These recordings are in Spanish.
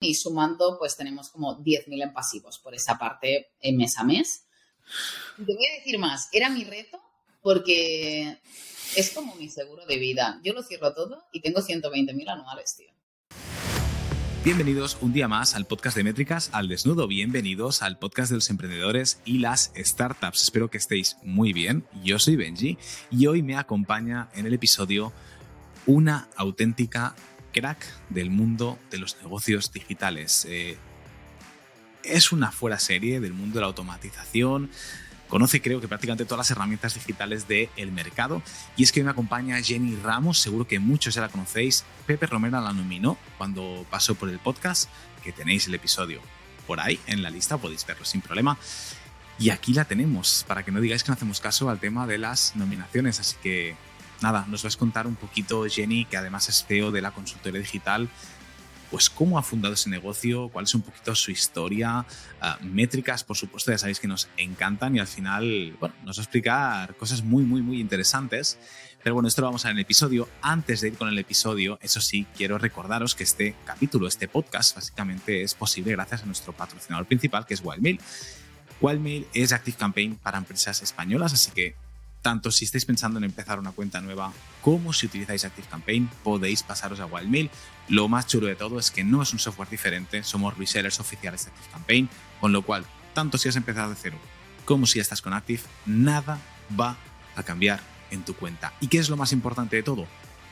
y sumando pues tenemos como 10.000 en pasivos por esa parte en mes a mes. Te voy a decir más, era mi reto porque es como mi seguro de vida. Yo lo cierro todo y tengo 120.000 anuales, tío. Bienvenidos un día más al podcast de Métricas al Desnudo. Bienvenidos al podcast de los emprendedores y las startups. Espero que estéis muy bien. Yo soy Benji y hoy me acompaña en el episodio una auténtica crack del mundo de los negocios digitales. Eh, es una fuera serie del mundo de la automatización. Conoce creo que prácticamente todas las herramientas digitales del mercado. Y es que me acompaña Jenny Ramos, seguro que muchos ya la conocéis. Pepe Romera la nominó cuando pasó por el podcast, que tenéis el episodio por ahí en la lista, podéis verlo sin problema. Y aquí la tenemos, para que no digáis que no hacemos caso al tema de las nominaciones. Así que nada, nos vas a contar un poquito, Jenny, que además es CEO de la consultoría digital, pues cómo ha fundado ese negocio, cuál es un poquito su historia, ah, métricas, por supuesto, ya sabéis que nos encantan y al final, bueno, nos va a explicar cosas muy, muy, muy interesantes. Pero bueno, esto lo vamos a ver en el episodio. Antes de ir con el episodio, eso sí, quiero recordaros que este capítulo, este podcast, básicamente es posible gracias a nuestro patrocinador principal, que es Wildmail. Wildmail es Active Campaign para empresas españolas, así que tanto si estáis pensando en empezar una cuenta nueva como si utilizáis ActiveCampaign, podéis pasaros a Wildmail. Lo más chulo de todo es que no es un software diferente, somos resellers oficiales de ActiveCampaign, con lo cual, tanto si has empezado de cero como si estás con Active, nada va a cambiar en tu cuenta. ¿Y qué es lo más importante de todo?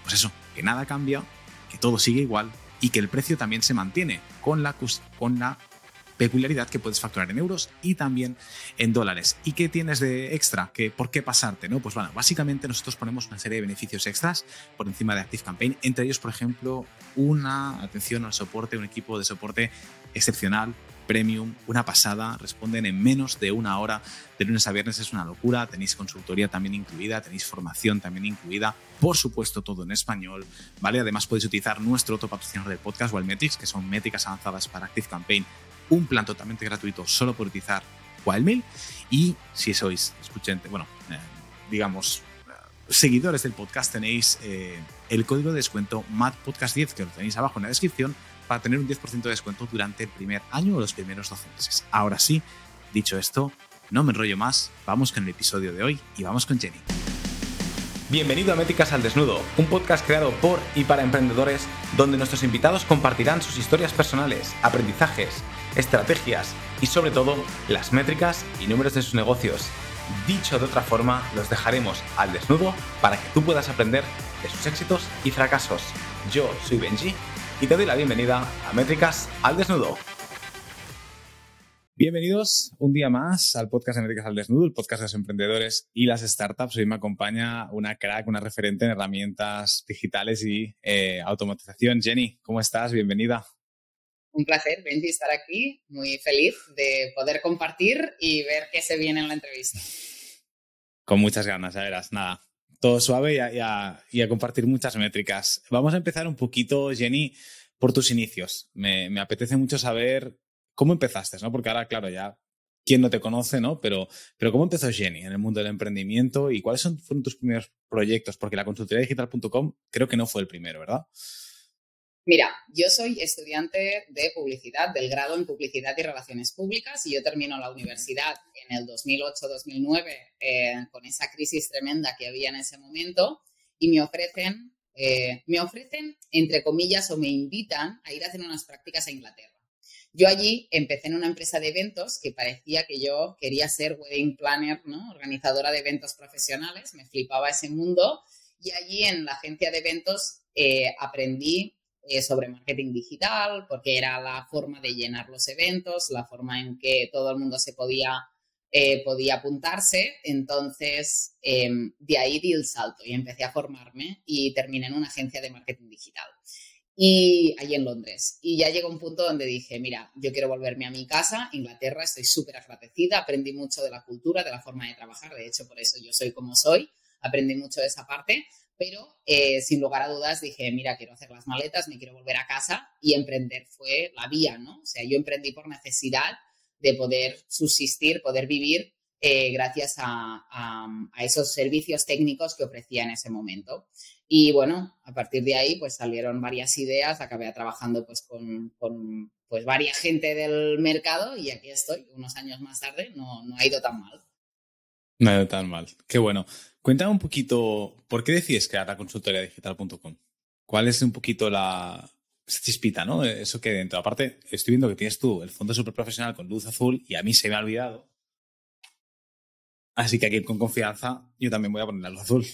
Pues eso, que nada cambia, que todo sigue igual y que el precio también se mantiene con la, con la peculiaridad que puedes facturar en euros y también en dólares. ¿Y qué tienes de extra? ¿Qué, ¿Por qué pasarte? ¿no? Pues bueno, básicamente nosotros ponemos una serie de beneficios extras por encima de Active Campaign, entre ellos, por ejemplo, una atención al soporte, un equipo de soporte excepcional, premium, una pasada, responden en menos de una hora de lunes a viernes, es una locura, tenéis consultoría también incluida, tenéis formación también incluida, por supuesto todo en español, ¿vale? Además podéis utilizar nuestro otro patrocinador del podcast, Wildmetrics, que son métricas avanzadas para Active Campaign un plan totalmente gratuito solo por utilizar Wildmail. Y si sois escuchante, bueno, eh, digamos, seguidores del podcast, tenéis eh, el código de descuento MADPodcast10 que lo tenéis abajo en la descripción para tener un 10% de descuento durante el primer año o los primeros 12 meses. Ahora sí, dicho esto, no me enrollo más, vamos con el episodio de hoy y vamos con Jenny. Bienvenido a Métricas al Desnudo, un podcast creado por y para emprendedores donde nuestros invitados compartirán sus historias personales, aprendizajes, estrategias y sobre todo las métricas y números de sus negocios. Dicho de otra forma, los dejaremos al desnudo para que tú puedas aprender de sus éxitos y fracasos. Yo soy Benji y te doy la bienvenida a Métricas al Desnudo. Bienvenidos un día más al podcast de Métricas al Desnudo, el podcast de los emprendedores y las startups. Hoy me acompaña una crack, una referente en herramientas digitales y eh, automatización. Jenny, ¿cómo estás? Bienvenida. Un placer, Benji, estar aquí. Muy feliz de poder compartir y ver qué se viene en la entrevista. Con muchas ganas, ya verás. Nada, todo suave y a, compartir muchas métricas. Vamos a empezar un poquito, Jenny, por tus inicios. Me, apetece mucho saber cómo empezaste, ¿no? Porque ahora, claro, ya quién no te conoce, ¿no? Pero, pero ¿cómo empezó Jenny en el mundo del emprendimiento y cuáles son, fueron tus primeros proyectos? Porque la consultoría digital.com creo que no fue el primero, ¿verdad? Mira, yo soy estudiante de publicidad, del grado en publicidad y relaciones públicas, y yo termino la universidad en el 2008-2009 eh, con esa crisis tremenda que había en ese momento, y me ofrecen, eh, me ofrecen, entre comillas, o me invitan a ir a hacer unas prácticas a Inglaterra. Yo allí empecé en una empresa de eventos que parecía que yo quería ser wedding planner, ¿no? organizadora de eventos profesionales, me flipaba ese mundo, y allí en la agencia de eventos eh, aprendí eh, sobre marketing digital, porque era la forma de llenar los eventos, la forma en que todo el mundo se podía, eh, podía apuntarse. Entonces, em, de ahí di el salto y empecé a formarme y terminé en una agencia de marketing digital. Y allí en Londres. Y ya llegó un punto donde dije, mira, yo quiero volverme a mi casa, Inglaterra, estoy súper agradecida, aprendí mucho de la cultura, de la forma de trabajar, de hecho por eso yo soy como soy, aprendí mucho de esa parte, pero eh, sin lugar a dudas dije, mira, quiero hacer las maletas, me quiero volver a casa y emprender fue la vía, ¿no? O sea, yo emprendí por necesidad de poder subsistir, poder vivir eh, gracias a, esos servicios técnicos que ofrecía en ese momento. Y bueno, a partir de ahí pues salieron varias ideas, acabé trabajando pues con, pues varias gente del mercado y aquí estoy, unos años más tarde, no, no ha ido tan mal. Ido tan mal, qué bueno. Cuéntame un poquito, ¿por qué decides crear la consultoría digital.com? ¿Cuál es un poquito la chispita, no? Eso que dentro. Aparte, estoy viendo que tienes tú el fondo súper profesional con luz azul y a mí se me ha olvidado. Así que aquí con confianza yo también voy a poner la luz azul.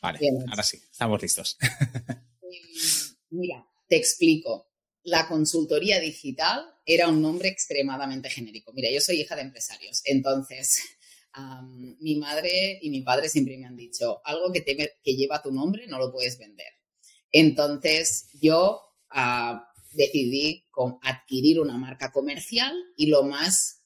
Vale, ahora sí, estamos listos. Mira, te explico. La consultoría digital era un nombre extremadamente genérico. Mira, yo soy hija de empresarios, entonces mi madre y mi padre siempre me han dicho, algo que, lleva tu nombre no lo puedes vender. Entonces yo ah, decidí adquirir una marca comercial y lo más,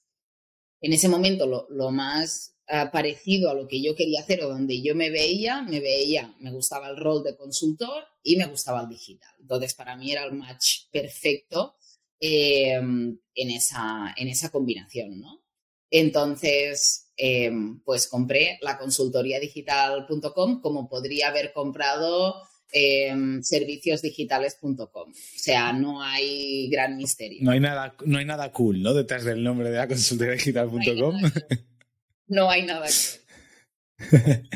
en ese momento, lo más parecido a lo que yo quería hacer o donde yo me veía, me veía, me gustaba el rol de consultor y me gustaba el digital. Entonces, para mí era el match perfecto em, en, esa, en esa combinación, ¿no? Entonces, em, pues compré la consultoría digital.com como podría haber comprado eh, serviciosdigitales.com. O sea, no hay gran misterio. No hay nada, no hay nada cool, ¿no? Detrás del nombre de la consultoría digital.com no hay nada que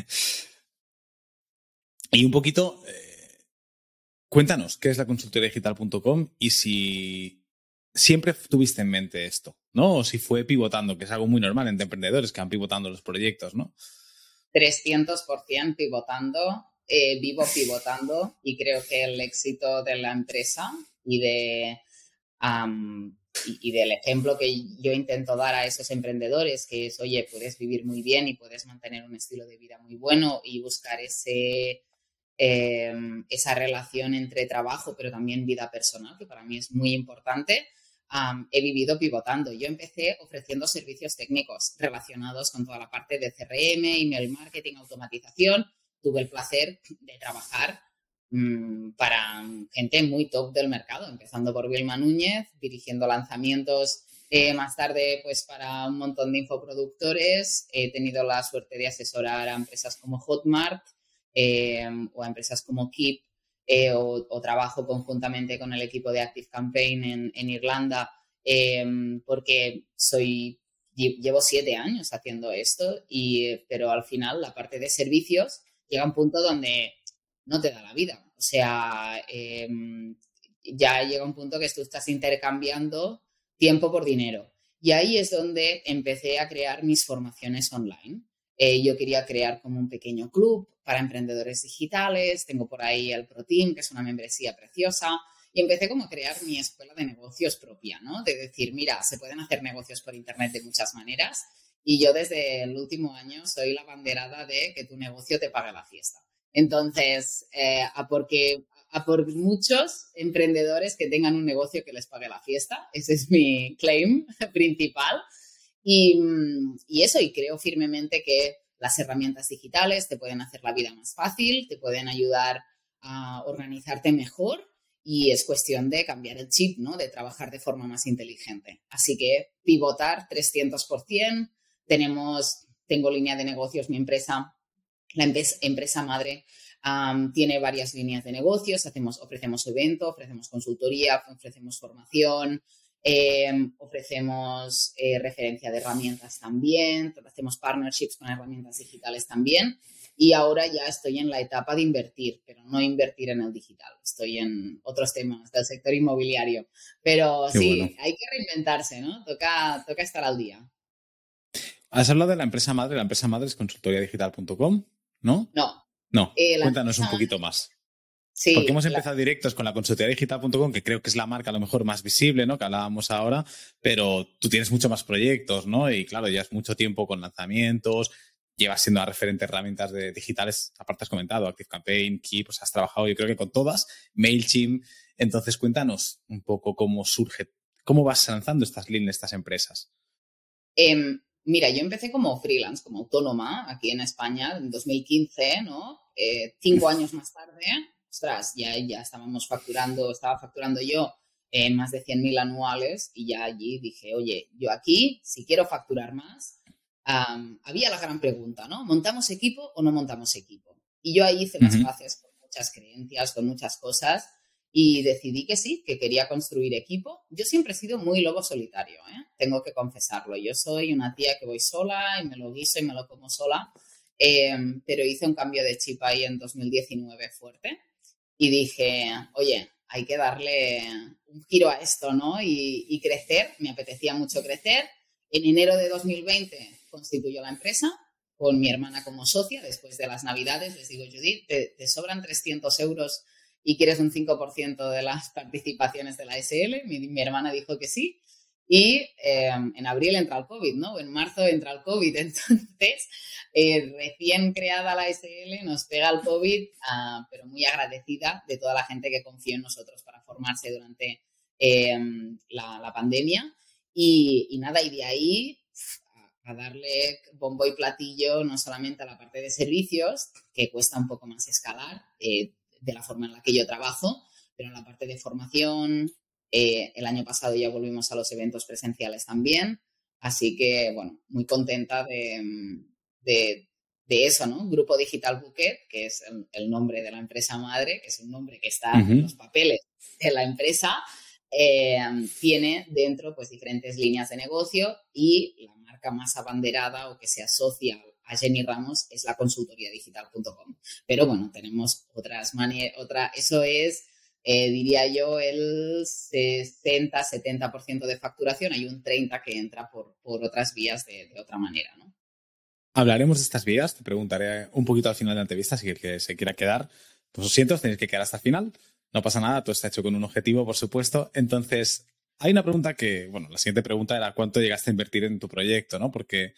y un poquito, eh, cuéntanos, ¿qué es la consultoría digital.com y si siempre tuviste en mente esto, ¿no? O si fue pivotando, que es algo muy normal entre emprendedores que van pivotando los proyectos, ¿no? 300% pivotando, eh, vivo pivotando y creo que el éxito de la empresa y de y, del ejemplo que yo intento dar a esos emprendedores, que es, oye, puedes vivir muy bien y puedes mantener un estilo de vida muy bueno y buscar ese, em, esa relación entre trabajo, pero también vida personal, que para mí es muy importante. He vivido pivotando. Yo empecé ofreciendo servicios técnicos relacionados con toda la parte de CRM, email marketing, automatización. Tuve el placer de trabajar Mm, para gente muy top del mercado, empezando por Vilma Núñez, dirigiendo lanzamientos eh, más tarde pues para un montón de infoproductores. He tenido la suerte de asesorar a empresas como Hotmart eh, o a empresas como Keep eh, o, trabajo conjuntamente con el equipo de Active Campaign en, Irlanda porque soy llevo siete años haciendo esto y pero al final la parte de servicios llega a un punto donde no te da la vida. O sea, em, ya llega un punto que tú estás intercambiando tiempo por dinero. Y ahí es donde empecé a crear mis formaciones online. Eh, yo quería crear como un pequeño club para emprendedores digitales. Tengo por ahí el ProTeam, que es una membresía preciosa. Y empecé como a crear mi escuela de negocios propia, ¿no? De decir, mira, se pueden hacer negocios por Internet de muchas maneras. Y yo desde el último año soy la banderada de que tu negocio te pague la fiesta. Entonces, eh, a, porque, a por muchos emprendedores que tengan un negocio que les pague la fiesta, ese es mi claim principal. Y, y eso, y creo firmemente que las herramientas digitales te pueden hacer la vida más fácil, te pueden ayudar a organizarte mejor y es cuestión de cambiar el chip, ¿no? De trabajar de forma más inteligente. Así que pivotar 300%. Tenemos, tengo línea de negocios, mi empresa la empresa madre tiene varias líneas de negocios, hacemos, ofrecemos eventos, ofrecemos consultoría, ofrecemos formación, em, ofrecemos eh, referencia de herramientas también, hacemos partnerships con herramientas digitales también. Y ahora ya estoy en la etapa de invertir, pero no invertir en el digital. Estoy en otros temas del sector inmobiliario. Pero sí, hay que reinventarse, ¿no? Toca, toca estar al día. Has hablado de la empresa madre. La empresa madre es consultoriadigital.com. ¿no? No. No. Eh, Cuéntanos un poquito más. Sí, Porque hemos empezado directos con la consultoriadigital.com, que creo que es la marca a lo mejor más visible, ¿no? Que hablábamos ahora, pero tú tienes mucho más proyectos, ¿no? Y claro, ya es mucho tiempo con lanzamientos, llevas siendo a referente herramientas de digitales, aparte has comentado, ActiveCampaign, Keep, pues has trabajado yo creo que con todas, MailChimp. Entonces, cuéntanos un poco cómo surge, cómo vas lanzando estas líneas, estas empresas. Em, Mira, yo empecé como freelance, como autónoma aquí en España en 2015, ¿no? Eh, cinco años más tarde, ostras, ya, ya estábamos facturando, estaba facturando yo en más de 100.000 anuales y ya allí dije, oye, yo aquí, si quiero facturar más, había la gran pregunta, ¿no? ¿Montamos equipo o no montamos equipo? Y yo ahí hice las bases con muchas creencias, con muchas cosas y decidí que sí, que quería construir equipo. Yo siempre he sido muy lobo solitario, ¿eh? tengo que confesarlo. Yo soy una tía que voy sola y me lo guiso y me lo como sola, em, pero hice un cambio de chip ahí en 2019 fuerte y dije, oye, hay que darle un giro a esto, ¿no? Y, y crecer, me apetecía mucho crecer. En enero de 2020 constituyó la empresa con mi hermana como socia. Después de las navidades les digo, Judith, te, te sobran 300 euros y quieres un 5% de las participaciones de la SL. Mi, hermana dijo que sí. Y em, en abril entra el COVID, ¿no? En marzo entra el COVID. Entonces, eh, recién creada la SL, nos pega el COVID, ah, pero muy agradecida de toda la gente que confió en nosotros para formarse durante em, la, pandemia. Y, nada, y de ahí a darle bombo y platillo no solamente a la parte de servicios, que cuesta un poco más escalar, eh, de la forma en la que yo trabajo, pero en la parte de formación, eh, el año pasado ya volvimos a los eventos presenciales también, así que, bueno, muy contenta de, de, eso, ¿no? Grupo Digital Bouquet, que es el, nombre de la empresa madre, que es un nombre que está en los papeles de la empresa, eh, tiene dentro pues diferentes líneas de negocio y la marca más abanderada o que se asocia a Jenny Ramos es la consultoría digital.com. Pero bueno, tenemos otras maneras, otra, eso es, eh, diría yo, el 60-70% de facturación, hay un 30% que entra por, por otras vías de, otra manera, ¿no? Hablaremos de estas vías, te preguntaré un poquito al final de la entrevista, si el que se quiera quedar, pues lo siento, tenéis que quedar hasta el final, no pasa nada, todo está hecho con un objetivo, por supuesto. Entonces, hay una pregunta que, bueno, la siguiente pregunta era cuánto llegaste a invertir en tu proyecto, ¿no? Porque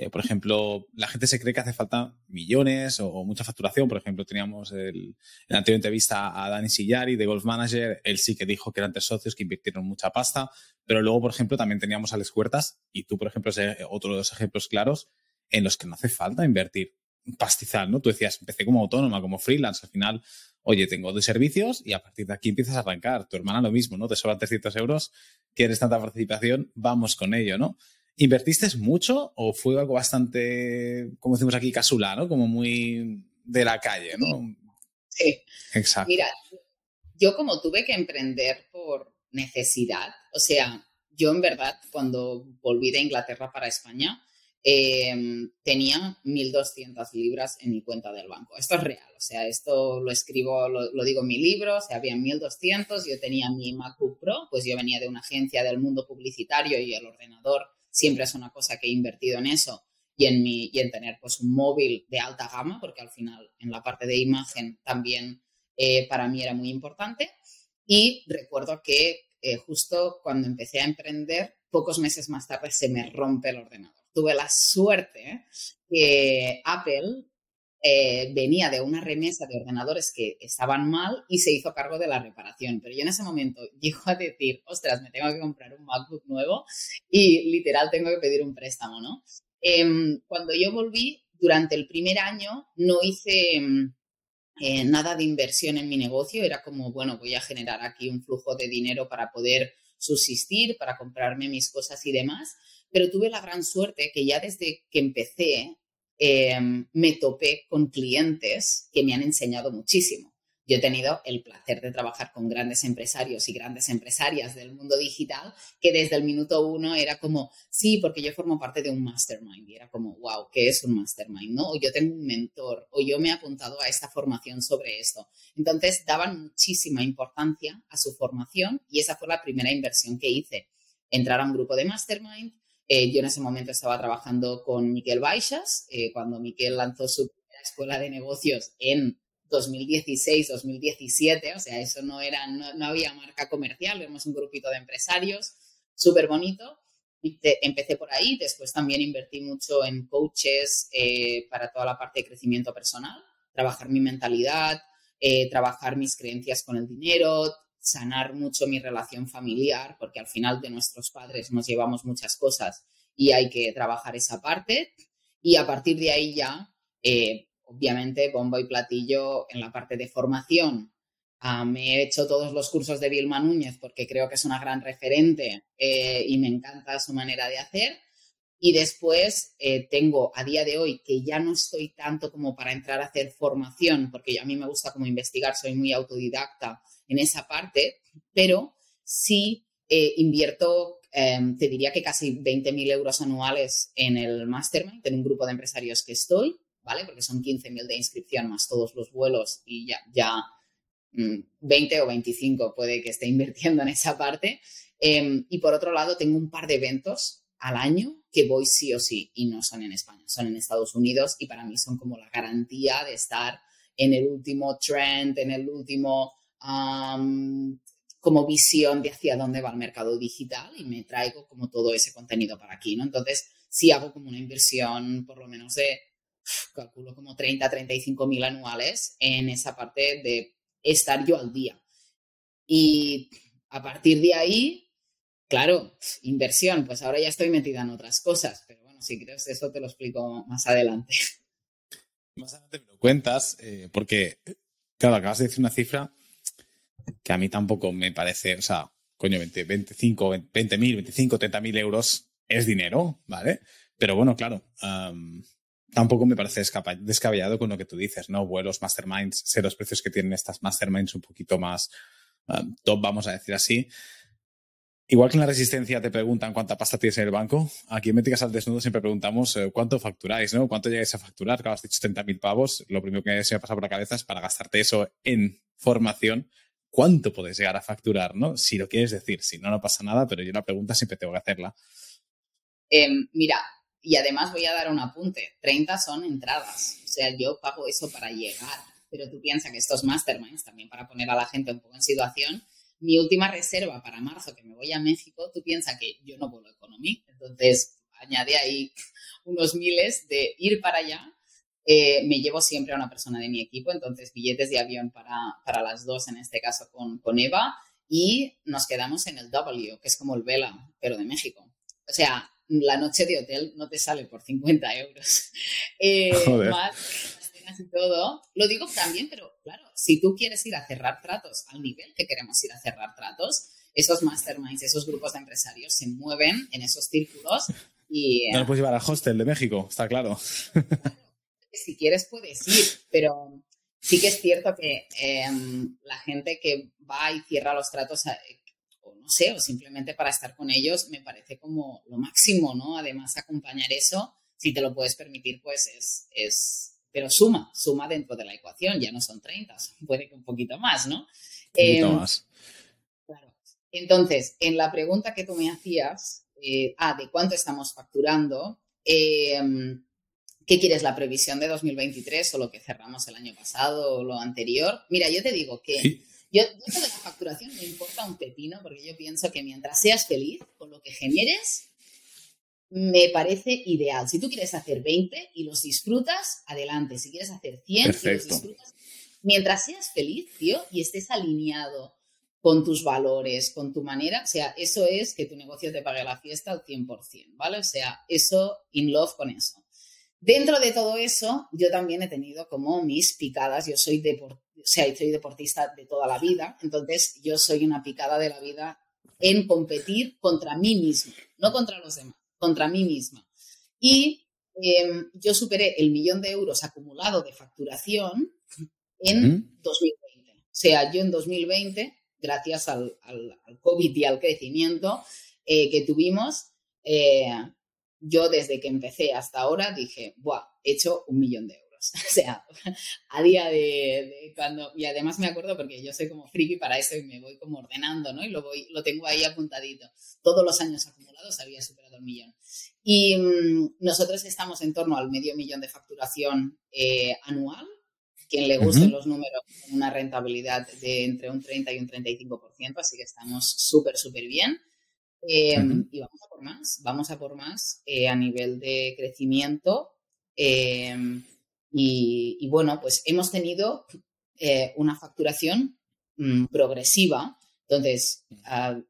eh, por ejemplo, la gente se cree que hace falta millones o, mucha facturación. Por ejemplo, teníamos el, en la anterior entrevista a Dani Sillari de Golf Manager. Él sí que dijo que eran tres socios que invirtieron mucha pasta. Pero luego, por ejemplo, también teníamos a Les Huertas y tú, por ejemplo, es otro de los ejemplos claros en los que no hace falta invertir pastizal, ¿no? Tú decías, empecé como autónoma, como freelance. Al final, oye, tengo dos servicios y a partir de aquí empiezas a arrancar. Tu hermana lo mismo, ¿no? Te sobran 300 euros, quieres tanta participación, vamos con ello, ¿no? ¿Invertiste mucho o fue algo bastante, como decimos aquí, casula, ¿no? Como muy de la calle, ¿no? Sí. Exacto. Mira, yo como tuve que emprender por necesidad, o sea, yo en verdad cuando volví de Inglaterra para España, em, tenía 1.200 libras en mi cuenta del banco. Esto es real, o sea, esto lo escribo, lo, lo digo en mi libro, o sea, había 1.200, yo tenía mi MacBook Pro, pues yo venía de una agencia del mundo publicitario y el ordenador siempre es una cosa que he invertido en eso y en, mi, y en tener pues un móvil de alta gama, porque al final en la parte de imagen también eh, para mí era muy importante. Y recuerdo que eh, justo cuando empecé a emprender, pocos meses más tarde se me rompe el ordenador. Tuve la suerte que Apple eh, venía de una remesa de ordenadores que estaban mal y se hizo cargo de la reparación. Pero yo en ese momento llego a decir, ostras, me tengo que comprar un MacBook nuevo y literal tengo que pedir un préstamo, ¿no? Em, cuando yo volví, durante el primer año no hice em, eh, nada de inversión en mi negocio, era como, bueno, voy a generar aquí un flujo de dinero para poder subsistir, para comprarme mis cosas y demás, pero tuve la gran suerte que ya desde que empecé Em, me topé con clientes que me han enseñado muchísimo. Yo he tenido el placer de trabajar con grandes empresarios y grandes empresarias del mundo digital que desde el minuto uno era como, sí, porque yo formo parte de un mastermind. Y era como, wow, ¿qué es un mastermind? ¿no? O yo tengo un mentor, o yo me he apuntado a esta formación sobre esto. Entonces daban muchísima importancia a su formación y esa fue la primera inversión que hice. Entrar a un grupo de mastermind, eh, yo en ese momento estaba trabajando con Miquel Baixas, eh, cuando Miquel lanzó su primera escuela de negocios en 2016-2017, o sea, eso no, era, no, había marca comercial, éramos un grupito de empresarios, súper bonito. Empecé por ahí, después también invertí mucho en coaches eh, para toda la parte de crecimiento personal, trabajar mi mentalidad, trabajar mis creencias con el dinero, sanar mucho mi relación familiar, porque al final de nuestros padres nos llevamos muchas cosas y hay que trabajar esa parte. Y a partir de ahí ya, eh, obviamente, bombo y platillo en la parte de formación. Ah, me he hecho todos los cursos de Vilma Núñez porque creo que es una gran referente eh, y me encanta su manera de hacer. Y después eh, tengo a día de hoy que ya no estoy tanto como para entrar a hacer formación, porque a mí me gusta como investigar, soy muy autodidacta en esa parte, pero sí eh, invierto, em, te diría que casi 20.000 euros anuales en el Mastermind, en un grupo de empresarios que estoy, ¿vale? Porque son 15.000 de inscripción más todos los vuelos y ya, ya 20 mm, o 25 puede que esté invirtiendo en esa parte. Em, y por otro lado, tengo un par de eventos al año que voy sí o sí y no son en España, son en Estados Unidos y para mí son como la garantía de estar en el último trend, en el último como visión de hacia dónde va el mercado digital y me traigo como todo ese contenido para aquí, ¿no? Entonces, sí hago como una inversión por lo menos de, calculo como 30, 35 mil anuales en esa parte de estar yo al día. Y a partir de ahí, Claro, inversión, pues ahora ya estoy metida en otras cosas, pero bueno, si quieres eso te lo explico más adelante. Más adelante me lo cuentas, eh, porque, claro, acabas de decir una cifra que a mí tampoco me parece, o sea, coño, 20, 25, 20 mil, 25, 30 mil euros es dinero, ¿vale? Pero bueno, claro, tampoco me parece descabellado con lo que tú dices, ¿no? Vuelos, masterminds, sé los precios que tienen estas masterminds un poquito más top, vamos a decir así. Igual que en la resistencia te preguntan cuánta pasta tienes en el banco, aquí en Métricas al Desnudo siempre preguntamos eh, cuánto facturáis, ¿no? ¿Cuánto llegáis a facturar? Claro, has dicho 30.000 pavos. Lo primero que se me pasa por la cabeza es para gastarte eso en formación. ¿Cuánto puedes llegar a facturar, no? Si lo quieres decir. Si no, no pasa nada, pero yo la pregunta siempre tengo que hacerla. Em, mira, y además voy a dar un apunte. 30 son entradas. O sea, yo pago eso para llegar. Pero tú piensas que estos masterminds, también para poner a la gente un poco en situación, mi última reserva para marzo, que me voy a México, tú piensas que yo no vuelo economía, entonces añade ahí unos miles de ir para allá. Eh, me llevo siempre a una persona de mi equipo, entonces billetes de avión para, para las dos, en este caso con, con Eva, y nos quedamos en el W, que es como el Vela, pero de México. O sea, la noche de hotel no te sale por 50 euros. Eh, más, y todo. Lo digo también, pero claro, si tú quieres ir a cerrar tratos al nivel que queremos ir a cerrar tratos, esos masterminds, esos grupos de empresarios se mueven en esos círculos y... No lo puedes llevar al hostel de México, está claro. Si quieres puedes ir, pero sí que es cierto que em, la gente que va y cierra los tratos, eh, o no sé, o simplemente para estar con ellos, me parece como lo máximo, ¿no? Además, acompañar eso, si te lo puedes permitir, pues es, es pero suma, suma dentro de la ecuación, ya no son 30, puede que un poquito más, ¿no? Un poquito em, más. Claro. Entonces, en la pregunta que tú me hacías, eh, ah, de cuánto estamos facturando, em, ¿qué quieres, la previsión de 2023 o lo que cerramos el año pasado o lo anterior? Mira, yo te digo que yo, yo de la facturación me importa un pepino porque yo pienso que mientras seas feliz con lo que generes, me parece ideal. Si tú quieres hacer 20 y los disfrutas, adelante. Si quieres hacer 100 y los disfrutas, mientras seas feliz, tío, y estés alineado con tus valores, con tu manera, o sea, eso es que tu negocio te pague la fiesta al 100%, ¿vale? O sea, eso, in love con eso. Dentro de todo eso, yo también he tenido como mis picadas. Yo soy, o sea, soy deportista de toda la vida, entonces yo soy una picada de la vida en competir contra mí mismo, no contra los demás contra mí misma. Y em, yo superé el millón de euros acumulado de facturación en 2020. O sea, yo en 2020, gracias al, COVID y al crecimiento eh, que tuvimos, eh, yo desde que empecé hasta ahora dije, ¡buah! He hecho un millón de euros. O sea, a día de, cuando, y además me acuerdo porque yo soy como friki para eso y me voy como ordenando, ¿no? Y lo, voy, lo tengo ahí apuntadito. Todos los años acumulados había superado el millón. Y mm, nosotros estamos en torno al medio millón de facturación eh, anual. Quien le gusten los números, una rentabilidad de entre un 30 y un 35%, así que estamos súper, súper bien. Em, y vamos a por más, vamos a por más eh, a nivel de crecimiento. Em, y, bueno, pues hemos tenido eh, una facturación mm, progresiva. Entonces, ah,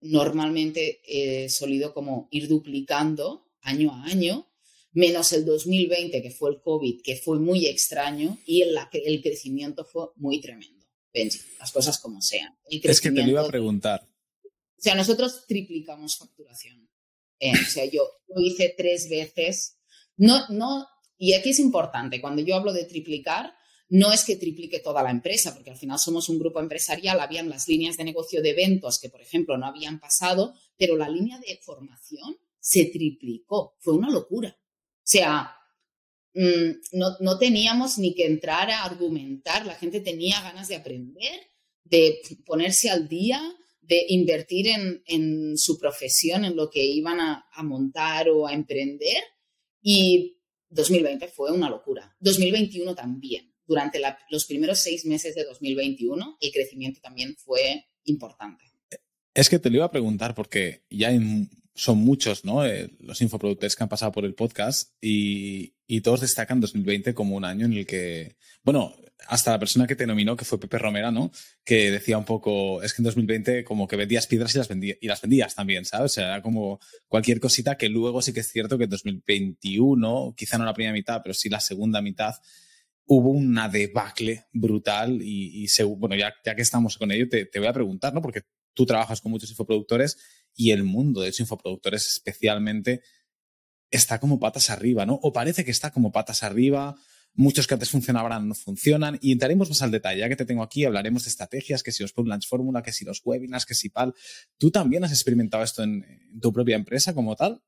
normalmente he solido como ir duplicando año a año, menos el 2020, que fue el COVID, que fue muy extraño, y el, el crecimiento fue muy tremendo. las cosas como sean. Es que te lo iba a preguntar. O sea, nosotros triplicamos facturación. Eh, o sea, yo lo hice tres veces. No, no y aquí es importante, cuando yo hablo de triplicar, no es que triplique toda la empresa, porque al final somos un grupo empresarial, habían las líneas de negocio de eventos que, por ejemplo, no habían pasado, pero la línea de formación se triplicó. Fue una locura. O sea, mm, no, teníamos ni que entrar a argumentar, la gente tenía ganas de aprender, de ponerse al día, de invertir en, su profesión, en lo que iban a, a montar o a emprender. Y 2020 fue una locura. 2021 también durante los primeros seis meses de 2021 el crecimiento también fue importante. Es que te lo iba a preguntar porque ya son muchos ¿no? Eh, los infoproductores que han pasado por el podcast y, todos destacan 2020 como un año en el que, bueno, hasta la persona que te nominó, que fue Pepe Romera, ¿no? Que decía un poco, es que en 2020 como que vendías piedras y las, y las vendías también, ¿sabes? O sea, era como cualquier cosita que luego sí que es cierto que en 2021, quizá no la primera mitad, pero sí la segunda mitad, hubo una debacle brutal y, bueno, ya, ya, que estamos con ello, te, voy a preguntar, ¿no? Porque tú trabajas con muchos infoproductores y el mundo de los infoproductores especialmente está como patas arriba, ¿no? O parece que está como patas arriba, muchos que antes funcionaban no funcionan y entraremos más al detalle, ya que te tengo aquí, hablaremos de estrategias, que si los Launch Fórmula, que si los webinars, que si PAL. ¿Tú también has experimentado esto en tu propia empresa como tal?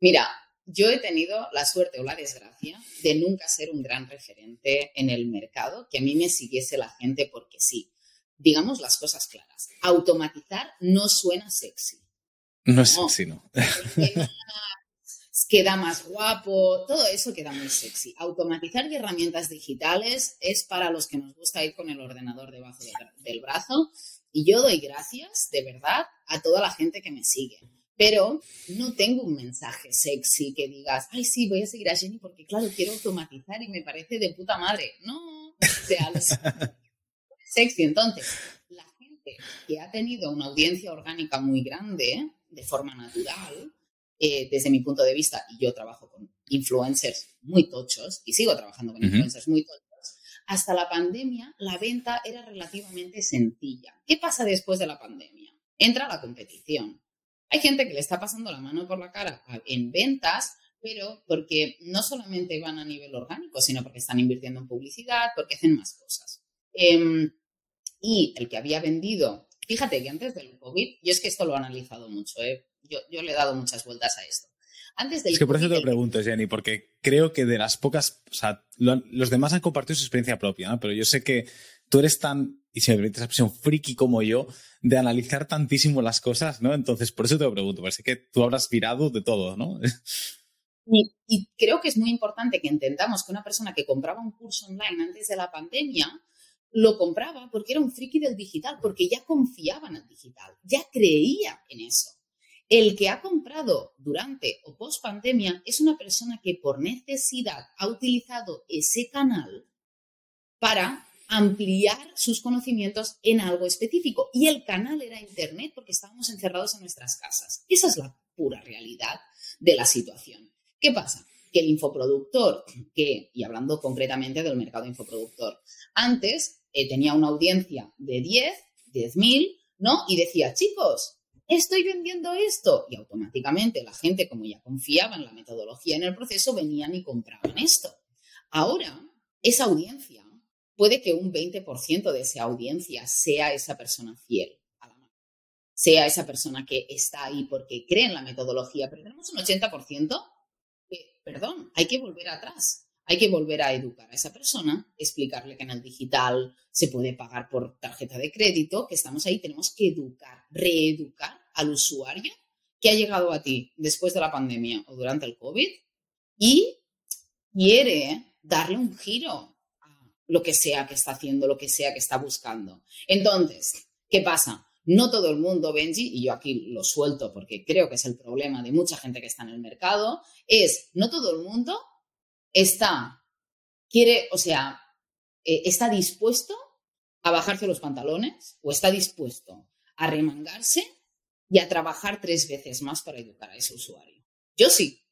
Mira, yo he tenido la suerte o la desgracia de nunca ser un gran referente en el mercado, que a mí me siguiese la gente porque sí. Digamos las cosas claras. Automatizar no suena sexy. No es sexy, no. Queda más guapo, todo eso queda muy sexy. Automatizar y herramientas digitales es para los que nos gusta ir con el ordenador debajo del brazo. Y yo doy gracias, de verdad, a toda la gente que me sigue pero no tengo un mensaje sexy que digas, ay, sí, voy a seguir a Jenny porque, claro, quiero automatizar y me parece de puta madre. No, o sea, sexy. Entonces, la gente que ha tenido una audiencia orgánica muy grande, de forma natural, eh, desde mi punto de vista, y yo trabajo con influencers muy tochos, y sigo trabajando con influencers muy tochos, hasta la pandemia la venta era relativamente sencilla. ¿Qué pasa después de la pandemia? Entra la competición hay gente que le está pasando la mano por la cara en ventas, pero porque no solamente van a nivel orgánico, sino porque están invirtiendo en publicidad, porque hacen más cosas. Em, y el que había vendido, fíjate que antes del COVID, yo es que esto lo he analizado mucho, ¿eh? Yo, le he dado muchas vueltas a esto. Antes del es que por eso te lo pregunto, Jenny, porque creo que de las pocas, o sea, los demás han compartido su experiencia propia, pero yo sé que tú eres tan y si me permites esa expresión, friki como yo, de analizar tantísimo las cosas, ¿no? Entonces, por eso te lo pregunto, parece que tú habrás virado de todo, ¿no? Y, y, creo que es muy importante que entendamos que una persona que compraba un curso online antes de la pandemia, lo compraba porque era un friki del digital, porque ya confiaba en el digital, ya creía en eso. El que ha comprado durante o post pandemia es una persona que por necesidad ha utilizado ese canal para ampliar sus conocimientos en algo específico. Y el canal era Internet porque estábamos encerrados en nuestras casas. Esa es la pura realidad de la situación. ¿Qué pasa? Que el infoproductor, que, y hablando concretamente del mercado infoproductor, antes eh, tenía una audiencia de 10, 10.000, ¿no? Y decía, chicos, estoy vendiendo esto. Y automáticamente la gente, como ya confiaba en la metodología en el proceso, venían y compraban esto. Ahora, esa audiencia puede que un 20% de esa audiencia sea esa persona fiel a la marca, sea esa persona que está ahí porque cree en la metodología, pero tenemos un 80% que, perdón, hay que volver atrás. Hay que volver a educar a esa persona, explicarle que en el digital se puede pagar por tarjeta de crédito, que estamos ahí, tenemos que educar, reeducar al usuario que ha llegado a ti después de la pandemia o durante el COVID y quiere darle un giro lo que sea que está haciendo, lo que sea que está buscando. Entonces, ¿qué pasa? No todo el mundo, Benji, y yo aquí lo suelto porque creo que es el problema de mucha gente que está en el mercado, es no todo el mundo está, quiere, o sea, eh, está dispuesto a bajarse los pantalones o está dispuesto a remangarse y a trabajar tres veces más para educar a ese usuario. Yo sí.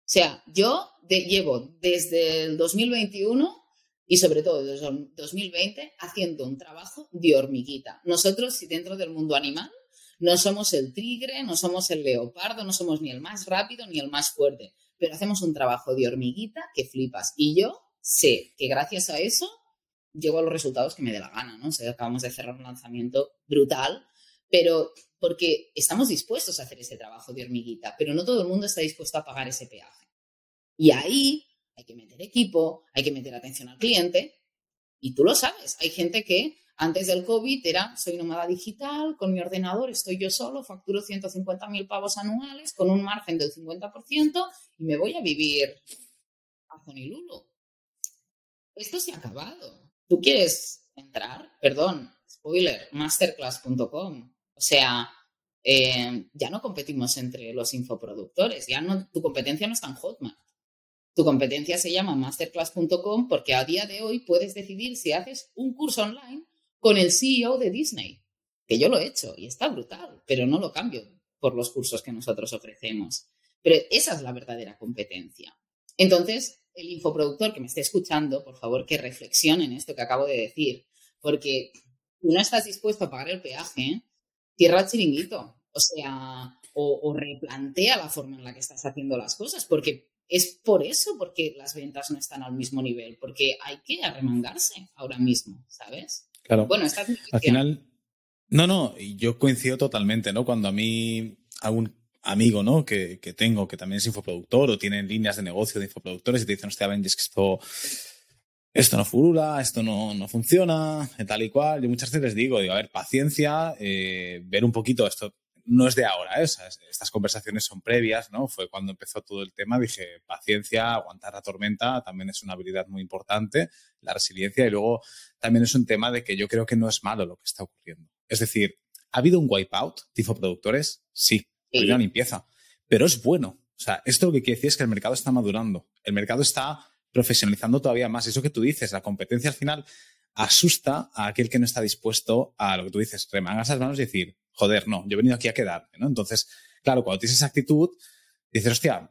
O sea, yo llevo desde el 2021 y sobre todo desde 2020 haciendo un trabajo de hormiguita. Nosotros, si dentro del mundo animal, no somos el tigre, no somos el leopardo, no somos ni el más rápido ni el más fuerte, pero hacemos un trabajo de hormiguita que flipas. Y yo sé que gracias a eso llego a los resultados que me dé la gana, ¿no? acabamos de cerrar un lanzamiento brutal, pero porque estamos dispuestos a hacer ese trabajo de hormiguita, pero no todo el mundo está dispuesto a pagar ese peaje. Y ahí hay que meter equipo, hay que meter atención al cliente, y tú lo sabes, hay gente que antes del COVID era, soy nómada digital, con mi ordenador estoy yo solo, facturo 150.000 pavos anuales con un margen del 50% y me voy a vivir a Honolulu. Esto se ha acabado. ¿Tú quieres entrar? Perdón, spoiler, masterclass.com. O sea, eh, ya no competimos entre los infoproductores, ya no, tu competencia no está en Hotmart. Tu competencia se llama masterclass.com porque a día de hoy puedes decidir si haces un curso online con el CEO de Disney, que yo lo he hecho y está brutal, pero no lo cambio por los cursos que nosotros ofrecemos. Pero esa es la verdadera competencia. Entonces, el infoproductor que me esté escuchando, por favor, que reflexione en esto que acabo de decir, porque no estás dispuesto a pagar el peaje, cierra el chiringuito. O sea, o, o, replantea la forma en la que estás haciendo las cosas, porque es por eso, porque las ventas no están al mismo nivel, porque hay que arremangarse ahora mismo, ¿sabes? Claro. Bueno, estás Al final, no, no, yo coincido totalmente, ¿no? Cuando a mí algún amigo, ¿no? Que, que tengo, que también es infoproductor o tiene líneas de negocio de infoproductores y te dicen, hostia, es que esto, esto no furula, esto no, no funciona, tal y cual. Yo muchas veces les digo, digo, a ver, paciencia, eh, ver un poquito esto. No es de ahora, ¿eh? estas conversaciones son previas, ¿no? Fue cuando empezó todo el tema, dije, paciencia, aguantar la tormenta, también es una habilidad muy importante, la resiliencia, y luego también es un tema de que yo creo que no es malo lo que está ocurriendo. Es decir, ¿ha habido un wipeout de infoproductores? Sí, una limpieza. Pero es bueno. O sea, esto lo que quiere decir es que el mercado está madurando. El mercado está profesionalizando todavía más. Eso que tú dices, la competencia al final asusta a aquel que no está dispuesto a lo que tú dices, remangas las manos y decir, joder, no, yo he venido aquí a quedarme, ¿no? Entonces, claro, cuando tienes esa actitud, dices, hostia,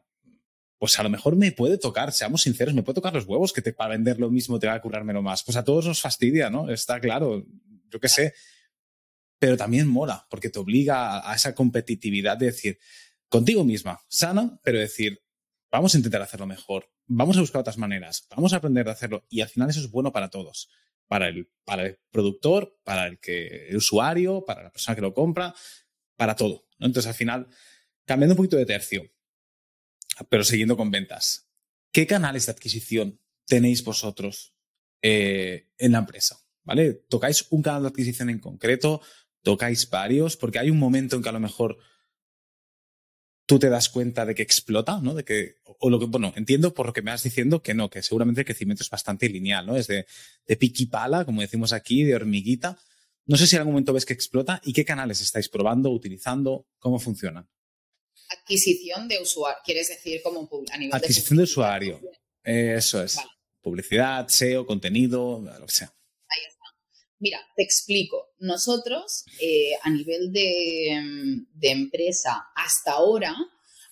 pues a lo mejor me puede tocar, seamos sinceros, me puede tocar los huevos que te, para vender lo mismo te va a currármelo más. Pues a todos nos fastidia, ¿no? Está claro, yo qué sé pero también mola, porque te obliga a, esa competitividad de decir, contigo misma, sana, pero decir, vamos a intentar hacerlo mejor, vamos a buscar otras maneras, vamos a aprender a hacerlo. Y al final eso es bueno para todos, para el, para el productor, para el, que, el usuario, para la persona que lo compra, para todo. Entonces al final, cambiando un poquito de tercio, pero siguiendo con ventas, ¿qué canales de adquisición tenéis vosotros eh, en la empresa? ¿Vale? ¿Tocáis un canal de adquisición en concreto? tocáis varios, porque hay un momento en que a lo mejor tú te das cuenta de que explota, ¿no? De que, o lo que, bueno, entiendo por lo que me vas diciendo que no, que seguramente el crecimiento es bastante lineal, ¿no? Es de, de piquipala, como decimos aquí, de hormiguita. No sé si en algún momento ves que explota y qué canales estáis probando, utilizando, cómo funcionan. Adquisición de usuario, quieres decir como a nivel Adquisición de, usuario. eso es. Publicidad, SEO, contenido, lo que sea. Mira, te explico. Nosotros, eh, a nivel de, empresa, hasta ahora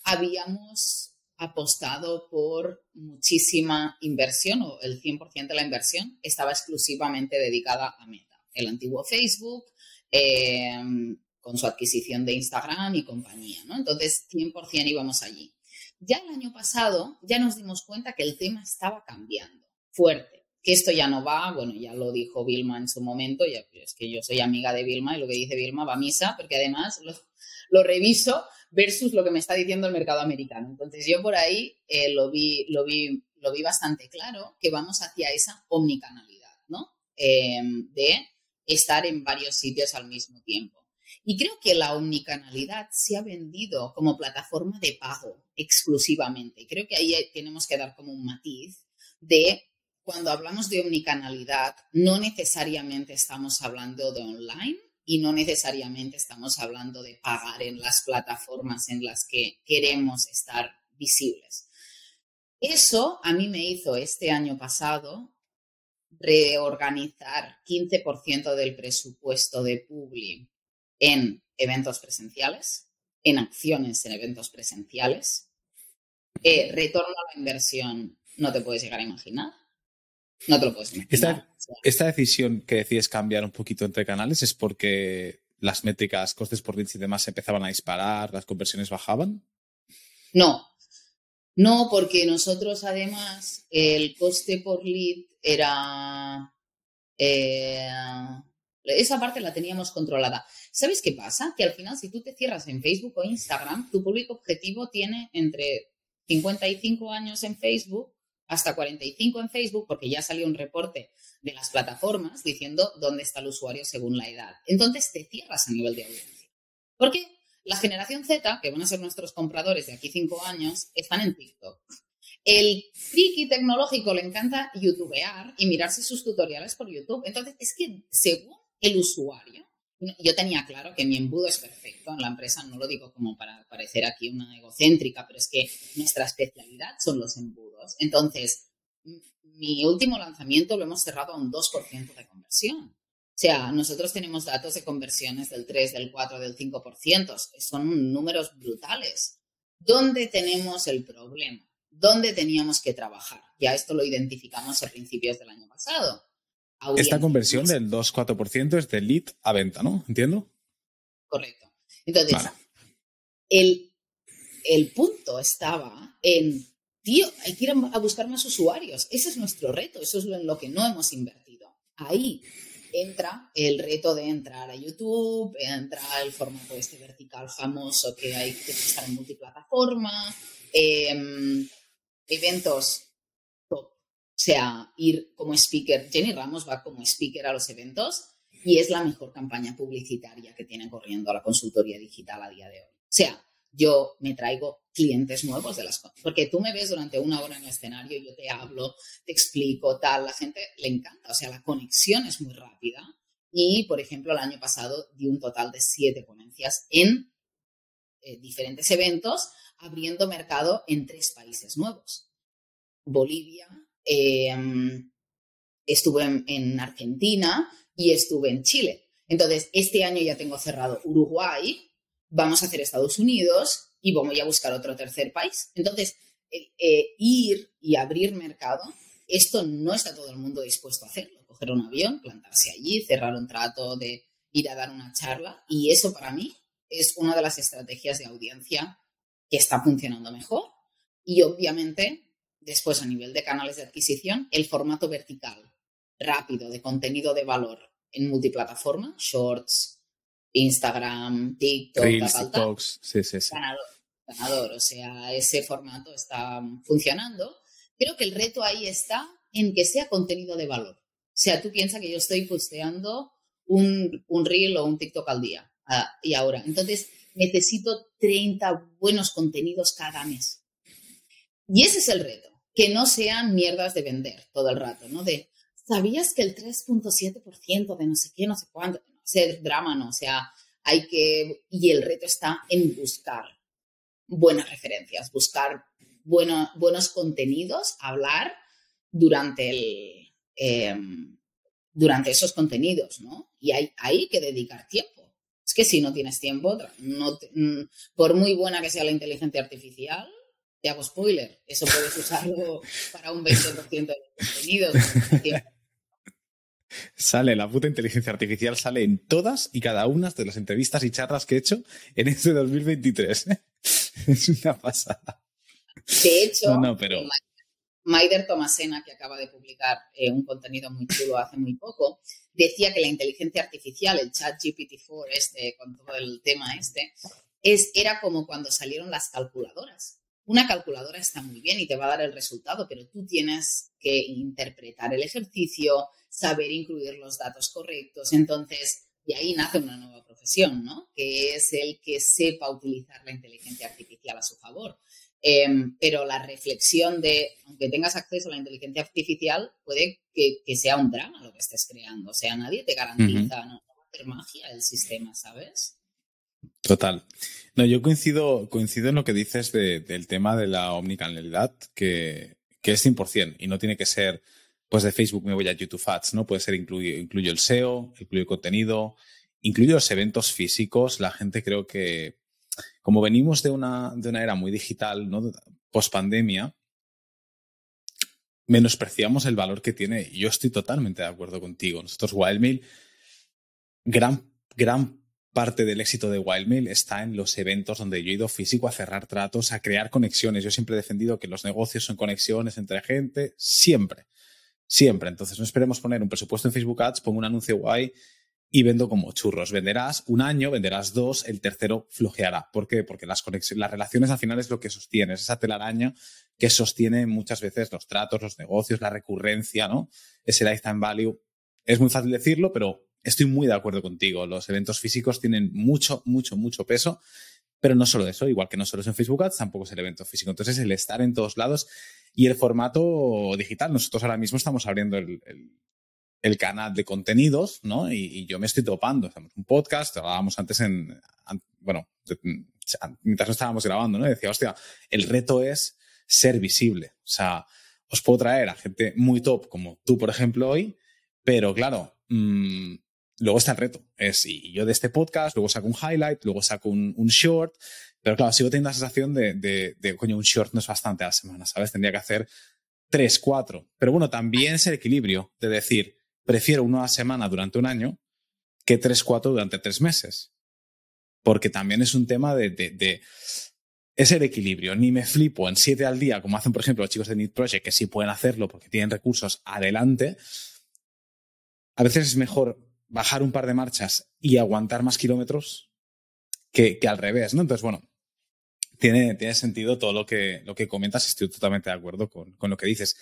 habíamos apostado por muchísima inversión, o el 100% de la inversión estaba exclusivamente dedicada a Meta, el antiguo Facebook, em, con su adquisición de Instagram y compañía, ¿no? Entonces, 100% íbamos allí. Ya el año pasado ya nos dimos cuenta que el tema estaba cambiando fuerte que esto ya no va, bueno, ya lo dijo Vilma en su momento, ya es que yo soy amiga de Vilma y lo que dice Vilma va a misa, porque además lo, reviso versus lo que me está diciendo el mercado americano. Entonces yo por ahí eh, lo, vi, lo, vi, lo vi bastante claro, que vamos hacia esa omnicanalidad, ¿no? Em, de estar en varios sitios al mismo tiempo. Y creo que la omnicanalidad se ha vendido como plataforma de pago exclusivamente. Creo que ahí tenemos que dar como un matiz de cuando hablamos de omnicanalidad, no necesariamente estamos hablando de online y no necesariamente estamos hablando de pagar en las plataformas en las que queremos estar visibles. Eso a mí me hizo este año pasado reorganizar 15% del presupuesto de Publi en eventos presenciales, en acciones en eventos presenciales. Eh, retorno a la inversión, no te puedes llegar a imaginar. No te lo puedes esta, esta, decisión que decides cambiar un poquito entre canales es porque las métricas, costes por leads y demás empezaban a disparar, las conversiones bajaban. No. No, porque nosotros además el coste por lead era... Eh, esa parte la teníamos controlada. ¿Sabes qué pasa? Que al final si tú te cierras en Facebook o Instagram, tu público objetivo tiene entre 55 años en Facebook hasta 45 en Facebook, porque ya salió un reporte de las plataformas diciendo dónde está el usuario según la edad. Entonces te cierras a nivel de audiencia. Porque la generación Z, que van a ser nuestros compradores de aquí cinco años, están en TikTok. El friki tecnológico le encanta youtubear y mirarse sus tutoriales por YouTube. Entonces, es que según el usuario, yo tenía claro que mi embudo es perfecto en la empresa, no lo digo como para parecer aquí una egocéntrica, pero es que nuestra especialidad son los embudos. Entonces, mi último lanzamiento lo hemos cerrado a un 2% de conversión. O sea, nosotros tenemos datos de conversiones del 3, del 4, del 5%. Son números brutales. ¿Dónde tenemos el problema? ¿Dónde teníamos que trabajar? Ya esto lo identificamos a principios del año pasado. Esta conversión del 2-4% es de lead a venta, ¿no? ¿Entiendo? Correcto. Entonces, el, el punto estaba en, tío, hay que ir a buscar más usuarios. Ese es nuestro reto, eso es en lo que no hemos invertido. Ahí entra el reto de entrar a YouTube, entra el formato este vertical famoso que hay que estar en multiplataforma, em, eventos. O sea, ir como speaker. Jenny Ramos va como speaker a los eventos y es la mejor campaña publicitaria que tiene corriendo la consultoría digital a día de hoy. O sea, yo me traigo clientes nuevos de las cosas. Porque tú me ves durante una hora en el escenario, yo te hablo, te explico, tal, la gente le encanta, o sea, la conexión es muy rápida. Y, por ejemplo, el año pasado di un total de siete ponencias en eh, diferentes eventos, abriendo mercado en tres países nuevos. Bolivia, em, estuve en, en Argentina y estuve en Chile. Entonces, este año ya tengo cerrado Uruguay, vamos a hacer Estados Unidos y vamos a buscar otro tercer país. Entonces, eh, ir y abrir mercado, esto no está todo el mundo dispuesto a hacerlo. Coger un avión, plantarse allí, cerrar un trato de ir a dar una charla. Y eso para mí es una de las estrategias de audiencia que está funcionando mejor. Y obviamente, después a nivel de canales de adquisición, el formato vertical rápido de contenido de valor en multiplataforma, shorts, Instagram, TikTok, Reels, sí, sí, sí. Ganador, O sea, ese formato está funcionando. Creo que el reto ahí está en que sea contenido de valor. O sea, tú piensas que yo estoy posteando un, un reel o un TikTok al día ah, y ahora. Entonces, necesito 30 buenos contenidos cada mes. Y ese es el reto, que no sean mierdas de vender todo el rato, ¿no? De, ¿sabías que el 3.7% de no sé qué, no sé cuánto? ser drama, ¿no? O sea, hay que, y el reto está en buscar buenas referencias, buscar buenos contenidos, hablar durante el, em, durante esos contenidos, ¿no? Y hay, hay que dedicar tiempo. Es que si no tienes tiempo, no mm, por muy buena que sea la inteligencia artificial, te hago spoiler, eso puedes usarlo para un 20% de los contenidos. Sale la puta inteligencia artificial, sale en todas y cada una de las entrevistas y charlas que he hecho en este 2023. es una pasada. De hecho, Maider Tomasena, que acaba de publicar eh, un contenido muy chulo hace muy poco, decía que la inteligencia artificial, el chat GPT-4, este, con todo el tema este, es, era como cuando salieron las calculadoras. Una calculadora está muy bien y te va a dar el resultado, pero tú tienes que interpretar el ejercicio, saber incluir los datos correctos. Entonces, y ahí nace una nueva profesión, ¿no? Que es el que sepa utilizar la inteligencia artificial a su favor. Em, pero la reflexión de, aunque tengas acceso a la inteligencia artificial, puede que, sea un drama lo que estés creando. O sea, nadie te garantiza, no, va a hacer magia el sistema, ¿sabes? Total. No, yo coincido, coincido en lo que dices del tema de la omnicanalidad, que, que es 100% y no tiene que ser pues de Facebook me voy a YouTube Ads, ¿no? Puede ser incluyo, incluyo el SEO, incluyo el contenido, incluyo los eventos físicos. La gente creo que, como venimos de una, de una era muy digital, ¿no? Post pandemia, menospreciamos el valor que tiene. Yo estoy totalmente de acuerdo contigo. Nosotros, Wildmail, gran, gran parte del éxito de Wildmail está en los eventos donde yo he ido físico a cerrar tratos, a crear conexiones. Yo siempre he defendido que los negocios son conexiones entre gente, siempre, siempre. Entonces no esperemos poner un presupuesto en Facebook Ads, pongo un anuncio guay y vendo como churros. Venderás un año, venderás dos, el tercero flojeará. ¿Por qué? Porque las, las relaciones al final es lo que sostiene, es esa telaraña que sostiene muchas veces los tratos, los negocios, la recurrencia, ¿no? Ese lifetime value. Es muy fácil decirlo, pero estoy muy de acuerdo contigo. Los eventos físicos tienen mucho, mucho, mucho peso, pero no solo eso, igual que no solo es en Facebook Ads, tampoco es el evento físico. Entonces, el estar en todos lados y el formato digital. Nosotros ahora mismo estamos abriendo el, canal de contenidos, ¿no? Y, yo me estoy topando. Estamos un podcast, hablábamos antes en, bueno, mientras no estábamos grabando, ¿no? decía, hostia, el reto es ser visible. O sea, os puedo traer a gente muy top como tú, por ejemplo, hoy, pero claro, mmm, luego está el reto. Es, y yo de este podcast, luego saco un highlight, luego saco un, short, pero claro, sigo teniendo la sensación de, coño, un short no es bastante a la semana, ¿sabes? Tendría que hacer tres, cuatro. Pero bueno, también es el equilibrio de decir, prefiero uno a la semana durante un año que tres, cuatro durante tres meses. Porque también es un tema de, es el equilibrio. Ni me flipo en siete al día, como hacen, por ejemplo, los chicos de Need Project, que sí pueden hacerlo porque tienen recursos adelante. A veces es mejor bajar un par de marchas y aguantar más kilómetros que, al revés, ¿no? Entonces, bueno, tiene, tiene sentido todo lo que, lo que comentas, estoy totalmente de acuerdo con, lo que dices.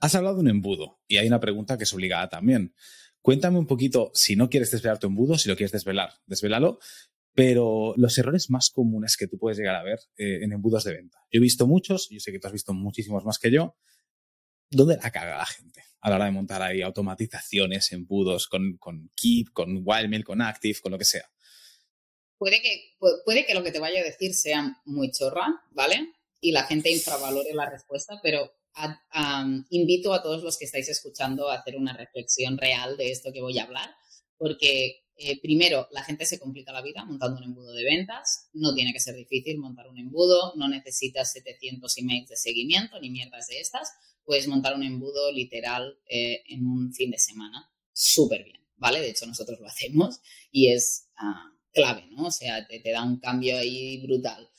Has hablado de un embudo y hay una pregunta que es obligada también. Cuéntame un poquito, si no quieres desvelar tu embudo, si lo quieres desvelar, desvelalo, pero los errores más comunes que tú puedes llegar a ver eh, en embudos de venta. Yo he visto muchos, yo sé que tú has visto muchísimos más que yo. ¿Dónde la caga la gente? a la hora de montar ahí automatizaciones, embudos con, con Keep, con Wildmail, con Active, con lo que sea. Puede que, puede que lo que te vaya a decir sea muy chorra, ¿vale? Y la gente infravalore la respuesta, pero invito a todos los que estáis escuchando a hacer una reflexión real de esto que voy a hablar, porque eh, primero, la gente se complica la vida montando un embudo de ventas. No tiene que ser difícil montar un embudo, no necesitas 700 emails de seguimiento ni mierdas de estas puedes montar un embudo literal eh, en un fin de semana súper bien, ¿vale? De hecho, nosotros lo hacemos y es ah, clave, ¿no? O sea, te, da un cambio ahí brutal.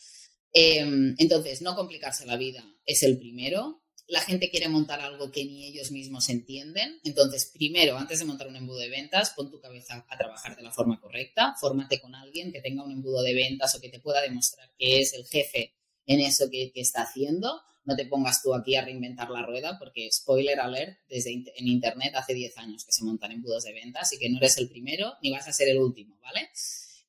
Em, entonces, no complicarse la vida es el primero. La gente quiere montar algo que ni ellos mismos entienden. Entonces, primero, antes de montar un embudo de ventas, pon tu cabeza a trabajar de la forma correcta. Fórmate con alguien que tenga un embudo de ventas o que te pueda demostrar que es el jefe en eso que está haciendo no te pongas tú aquí a reinventar la rueda, porque spoiler alert, desde en Internet hace 10 años que se montan embudos de venta, así que no eres el primero ni vas a ser el último, ¿vale?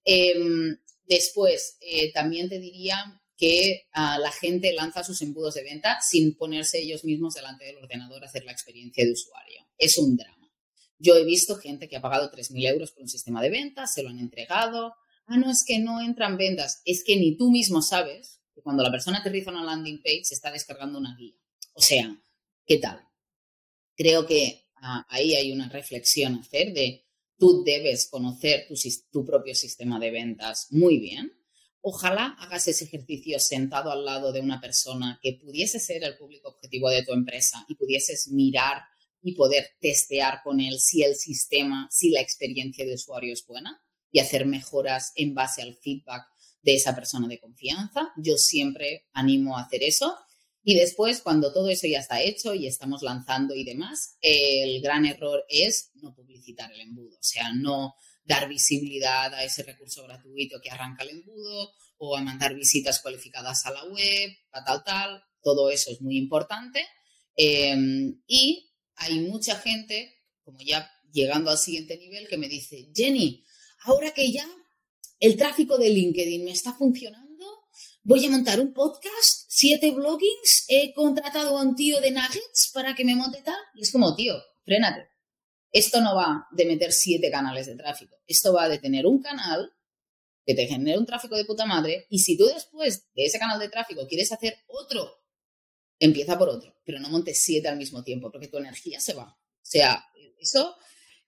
Em, después, eh, también te diría que ah, la gente lanza sus embudos de venta sin ponerse ellos mismos delante del ordenador a hacer la experiencia de usuario. Es un drama. Yo he visto gente que ha pagado 3.000 euros por un sistema de ventas, se lo han entregado. Ah, no, es que no entran ventas. Es que ni tú mismo sabes cuando la persona aterriza una landing page se está descargando una guía. O sea, ¿qué tal? Creo que ah, ahí hay una reflexión a hacer de tú debes conocer tu, tu propio sistema de ventas muy bien. Ojalá hagas ese ejercicio sentado al lado de una persona que pudiese ser el público objetivo de tu empresa y pudieses mirar y poder testear con él si el sistema, si la experiencia de usuario es buena y hacer mejoras en base al feedback de esa persona de confianza. Yo siempre animo a hacer eso. Y después, cuando todo eso ya está hecho y estamos lanzando y demás, el gran error es no publicitar el embudo, o sea, no dar visibilidad a ese recurso gratuito que arranca el embudo o a mandar visitas cualificadas a la web, a tal, tal. Todo eso es muy importante. Em, y hay mucha gente, como ya llegando al siguiente nivel, que me dice, Jenny, ahora que ya el tráfico de LinkedIn me está funcionando, voy a montar un podcast, siete bloggings, he contratado a un tío de Nuggets para que me monte tal. Y es como, tío, frénate. Esto no va de meter siete canales de tráfico. Esto va de tener un canal que te genere un tráfico de puta madre y si tú después de ese canal de tráfico quieres hacer otro, empieza por otro, pero no montes siete al mismo tiempo porque tu energía se va. O sea, eso...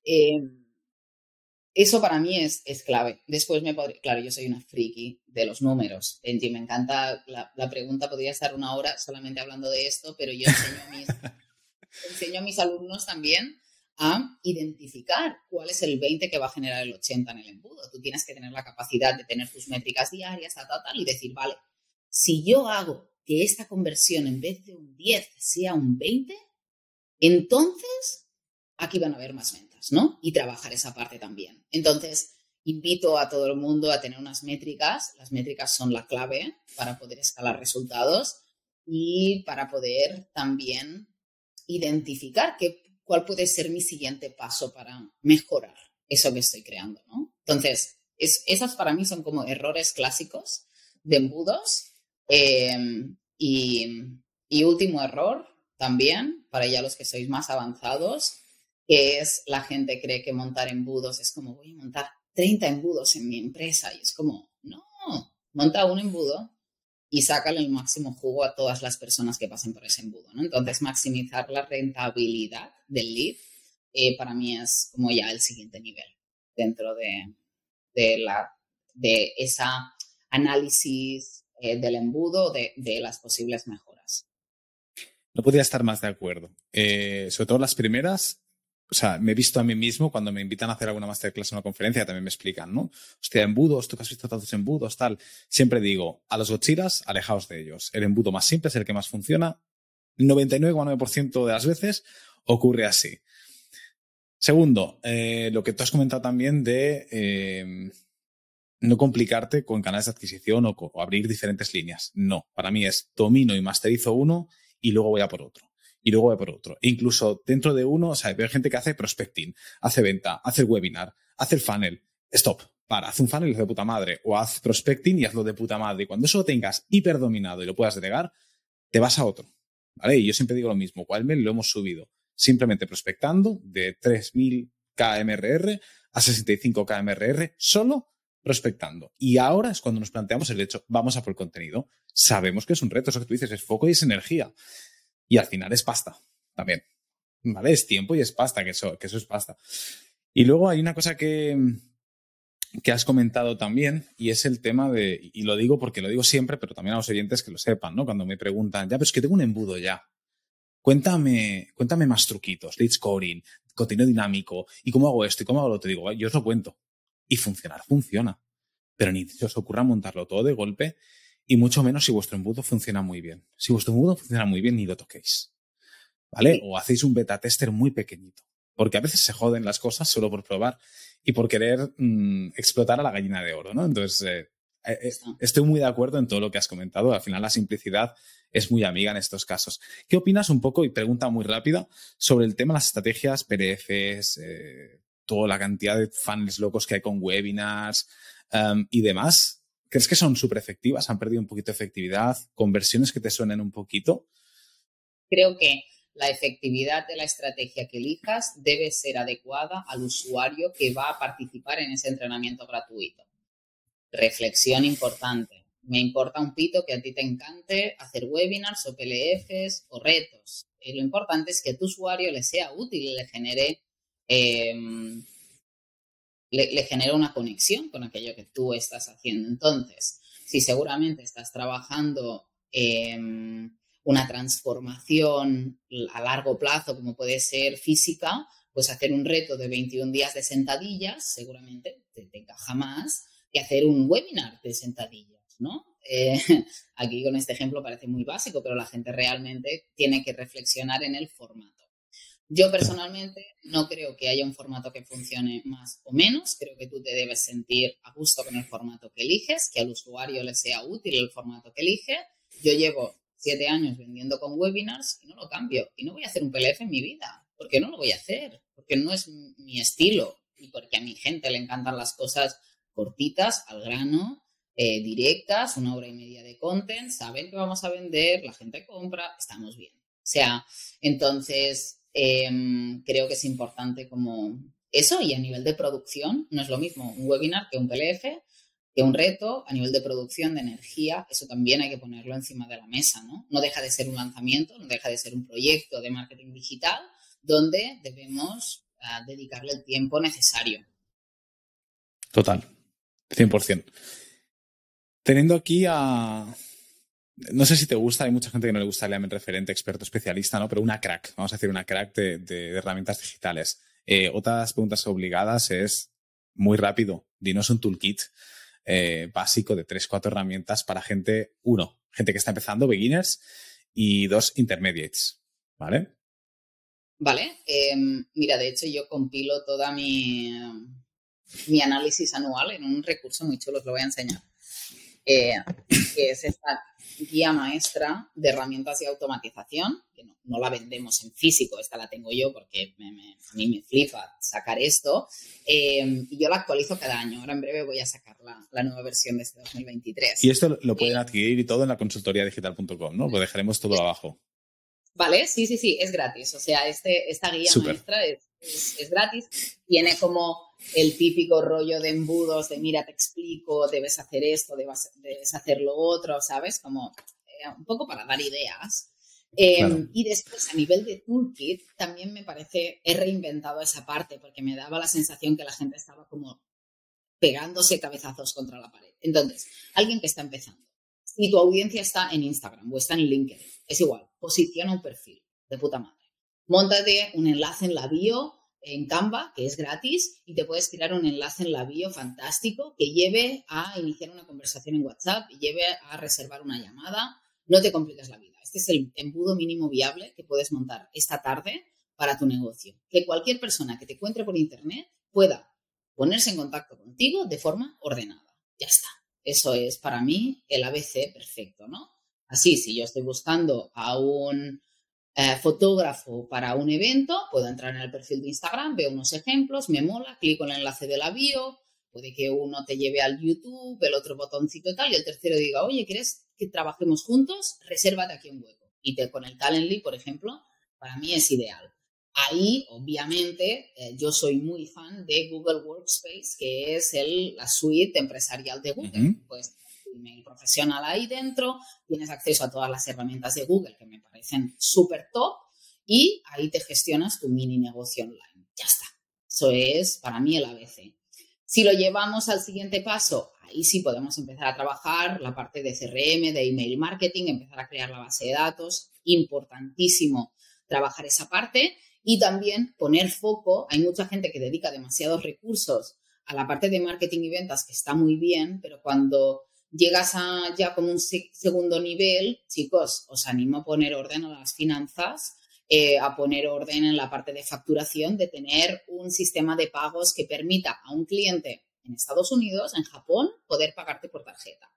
Eh, eso para mí es, es clave. Después me podría, claro, yo soy una friki de los números. Benji, me encanta, la, la, pregunta podría estar una hora solamente hablando de esto, pero yo enseño a mis, enseño a mis alumnos también a identificar cuál es el 20 que va a generar el 80 en el embudo. Tú tienes que tener la capacidad de tener tus métricas diarias, tal, tal, tal, y decir, vale, si yo hago que esta conversión en vez de un 10 sea un 20, entonces aquí van a haber más ventas, ¿no? Y trabajar esa parte también. Entonces, invito a todo el mundo a tener unas métricas. Las métricas son la clave para poder escalar resultados y para poder también identificar qué cuál puede ser mi siguiente paso para mejorar eso que estoy creando. Entonces, esas para mí son como errores clásicos de embudos. Em, y, último error también, para ya los que sois más avanzados, que es la gente cree que montar embudos es como voy a montar 30 embudos en mi empresa y es como, no, monta un embudo y sácale el máximo jugo a todas las personas que pasen por ese embudo. ¿no? Entonces, maximizar la rentabilidad del lead eh, para mí es como ya el siguiente nivel dentro de, de, la, de esa análisis eh, del embudo de, de, las posibles mejoras. No podría estar más de acuerdo. Eh, sobre todo las primeras, o sea, me he visto a mí mismo cuando me invitan a hacer alguna masterclass en una conferencia, también me explican, ¿no? Hostia, embudos, tú que has visto tantos embudos, tal. Siempre digo, a los gochiras, alejaos de ellos. El embudo más simple es el que más funciona. 99,9% de las veces ocurre así. Segundo, eh, lo que tú has comentado también de eh, no complicarte con canales de adquisición o, o abrir diferentes líneas. No, para mí es domino y masterizo uno y luego voy a por otro y luego voy por otro. E incluso dentro de uno, o sea, veo gente que hace prospecting, hace venta, hace el webinar, hace el funnel. Stop. Para, haz un funnel de puta madre. O haz prospecting y hazlo de puta madre. Y cuando eso lo tengas hiperdominado y lo puedas delegar, te vas a otro. ¿Vale? Y yo siempre digo lo mismo. Wildmail lo hemos subido simplemente prospectando de 3000 KMRR a 65 KMRR solo prospectando. Y ahora es cuando nos planteamos el hecho, vamos a por el contenido. Sabemos que es un reto, eso que tú dices, es foco y es energía. Y al final es pasta también. ¿Vale? Es tiempo y es pasta, que eso, que eso es pasta. Y luego hay una cosa que, que has comentado también, y es el tema de, y lo digo porque lo digo siempre, pero también a los oyentes que lo sepan, ¿no? Cuando me preguntan, ya, pero es que tengo un embudo ya. Cuéntame, cuéntame más truquitos, lead scoring, contenido dinámico, y cómo hago esto y cómo hago lo otro. Digo, yo os lo cuento. Y funcionar, funciona. Pero ni se os ocurra montarlo todo de golpe y mucho menos si vuestro embudo funciona muy bien. Si vuestro embudo funciona muy bien, ni lo toquéis. ¿Vale? O hacéis un beta tester muy pequeñito. Porque a veces se joden las cosas solo por probar y por querer mm, explotar a la gallina de oro, ¿no? Entonces, eh, eh, eh, estoy muy de acuerdo en todo lo que has comentado. Al final, la simplicidad es muy amiga en estos casos. ¿Qué opinas un poco, y pregunta muy rápida, sobre el tema de las estrategias, PDFs, toda la cantidad de fans locos que hay con webinars um, y demás? ¿Crees que son súper efectivas? ¿Han perdido un poquito de efectividad? ¿Conversiones que te suenen un poquito? Creo que la efectividad de la estrategia que elijas debe ser adecuada al usuario que va a participar en ese entrenamiento gratuito. Reflexión importante. Me importa un pito que a ti te encante hacer webinars o PLFs o retos. Eh, lo importante es que tu usuario le sea útil y le genere em, le, genera una conexión con aquello que tú estás haciendo. Entonces, si seguramente estás trabajando en una transformación a largo plazo, como puede ser física, pues hacer un reto de 21 días de sentadillas seguramente te, encaja más que hacer un webinar de sentadillas, ¿no? Eh, aquí con este ejemplo parece muy básico, pero la gente realmente tiene que reflexionar en el formato. Yo personalmente no creo que haya un formato que funcione más o menos. Creo que tú te debes sentir a gusto con el formato que eliges, que al usuario le sea útil el formato que elige. Yo llevo siete años vendiendo con webinars y no lo cambio. Y no voy a hacer un PLF en mi vida. porque no lo voy a hacer? Porque no es mi estilo y porque a mi gente le encantan las cosas cortitas, al grano, eh, directas, una hora y media de content, saben que vamos a vender, la gente compra, estamos bien. O sea, entonces Em, creo que es importante como eso y a nivel de producción no es lo mismo un webinar que un PLF, que un reto a nivel de producción de energía, eso también hay que ponerlo encima de la mesa, ¿no? No deja de ser un lanzamiento, no deja de ser un proyecto de marketing digital donde debemos ah, dedicarle el tiempo necesario. Total, 100%. Teniendo aquí a, no sé si te gusta, hay mucha gente que no le gusta el referente, experto, especialista, ¿no? Pero una crack, vamos a decir una crack de, herramientas digitales. Eh, otras preguntas obligadas es muy rápido. Dinos un toolkit eh, básico de tres, cuatro herramientas para gente, uno, gente que está empezando, beginners, y dos, intermediates. ¿Vale? Vale. Em, mira, de hecho, yo compilo toda mi, mi análisis anual en un recurso muy chulo, os lo voy a enseñar. Eh, que es esta guía maestra de herramientas de automatización, que no, la vendemos en físico, esta la tengo yo porque a mí me flipa sacar esto, eh, y yo la actualizo cada año. Ahora en breve voy a sacar la, nueva versión de este 2023. Y esto lo pueden adquirir y todo en la consultoriadigital.com, ¿no? Lo dejaremos todo abajo. Vale, sí, sí, sí, es gratis. O sea, este, esta guía maestra es, es, gratis. Tiene como el típico rollo de embudos de mira, te explico, debes hacer esto, debes, hacer lo otro, ¿sabes? Como eh, un poco para dar ideas. Em, y después, a nivel de toolkit, también me parece, he reinventado esa parte porque me daba la sensación que la gente estaba como pegándose cabezazos contra la pared. Entonces, alguien que está empezando, si tu audiencia está en Instagram o está en LinkedIn, es igual, posiciona un perfil de puta madre. Móntate un enlace en la bio en Canva, que es gratis, y te puedes tirar un enlace en la bio fantástico que lleve a iniciar una conversación en WhatsApp y lleve a reservar una llamada. No te compliques la vida. Este es el embudo mínimo viable que puedes montar esta tarde para tu negocio. Que cualquier persona que te encuentre por internet pueda ponerse en contacto contigo de forma ordenada. Ya está. Eso es para mí el ABC perfecto, ¿no? Así, si yo estoy buscando a un eh, fotógrafo para un evento, puedo entrar en el perfil de Instagram, veo unos ejemplos, me mola, clico en el enlace de la bio, puede que uno te lleve al YouTube, el otro botoncito y tal, y el tercero diga, oye, ¿quieres que trabajemos juntos? Resérvate aquí un hueco. Y te, con el Calendly, por ejemplo, para mí es ideal. Ahí, obviamente, eh, yo soy muy fan de Google Workspace, que es el, la suite empresarial de Google. Pues email profesional ahí dentro, tienes acceso a todas las herramientas de Google que me parecen súper top y ahí te gestionas tu mini negocio online. Ya está. Eso es para mí el ABC. Si lo llevamos al siguiente paso, ahí sí podemos empezar a trabajar la parte de CRM, de email marketing, empezar a crear la base de datos. Importantísimo trabajar esa parte y también poner foco. Hay mucha gente que dedica demasiados recursos a la parte de marketing y ventas, que está muy bien, pero cuando llegas a ya como un segundo nivel, chicos, os animo a poner orden a las finanzas, eh, a poner orden en la parte de facturación, de tener un sistema de pagos que permita a un cliente en Estados Unidos, en Japón, poder pagarte por tarjeta.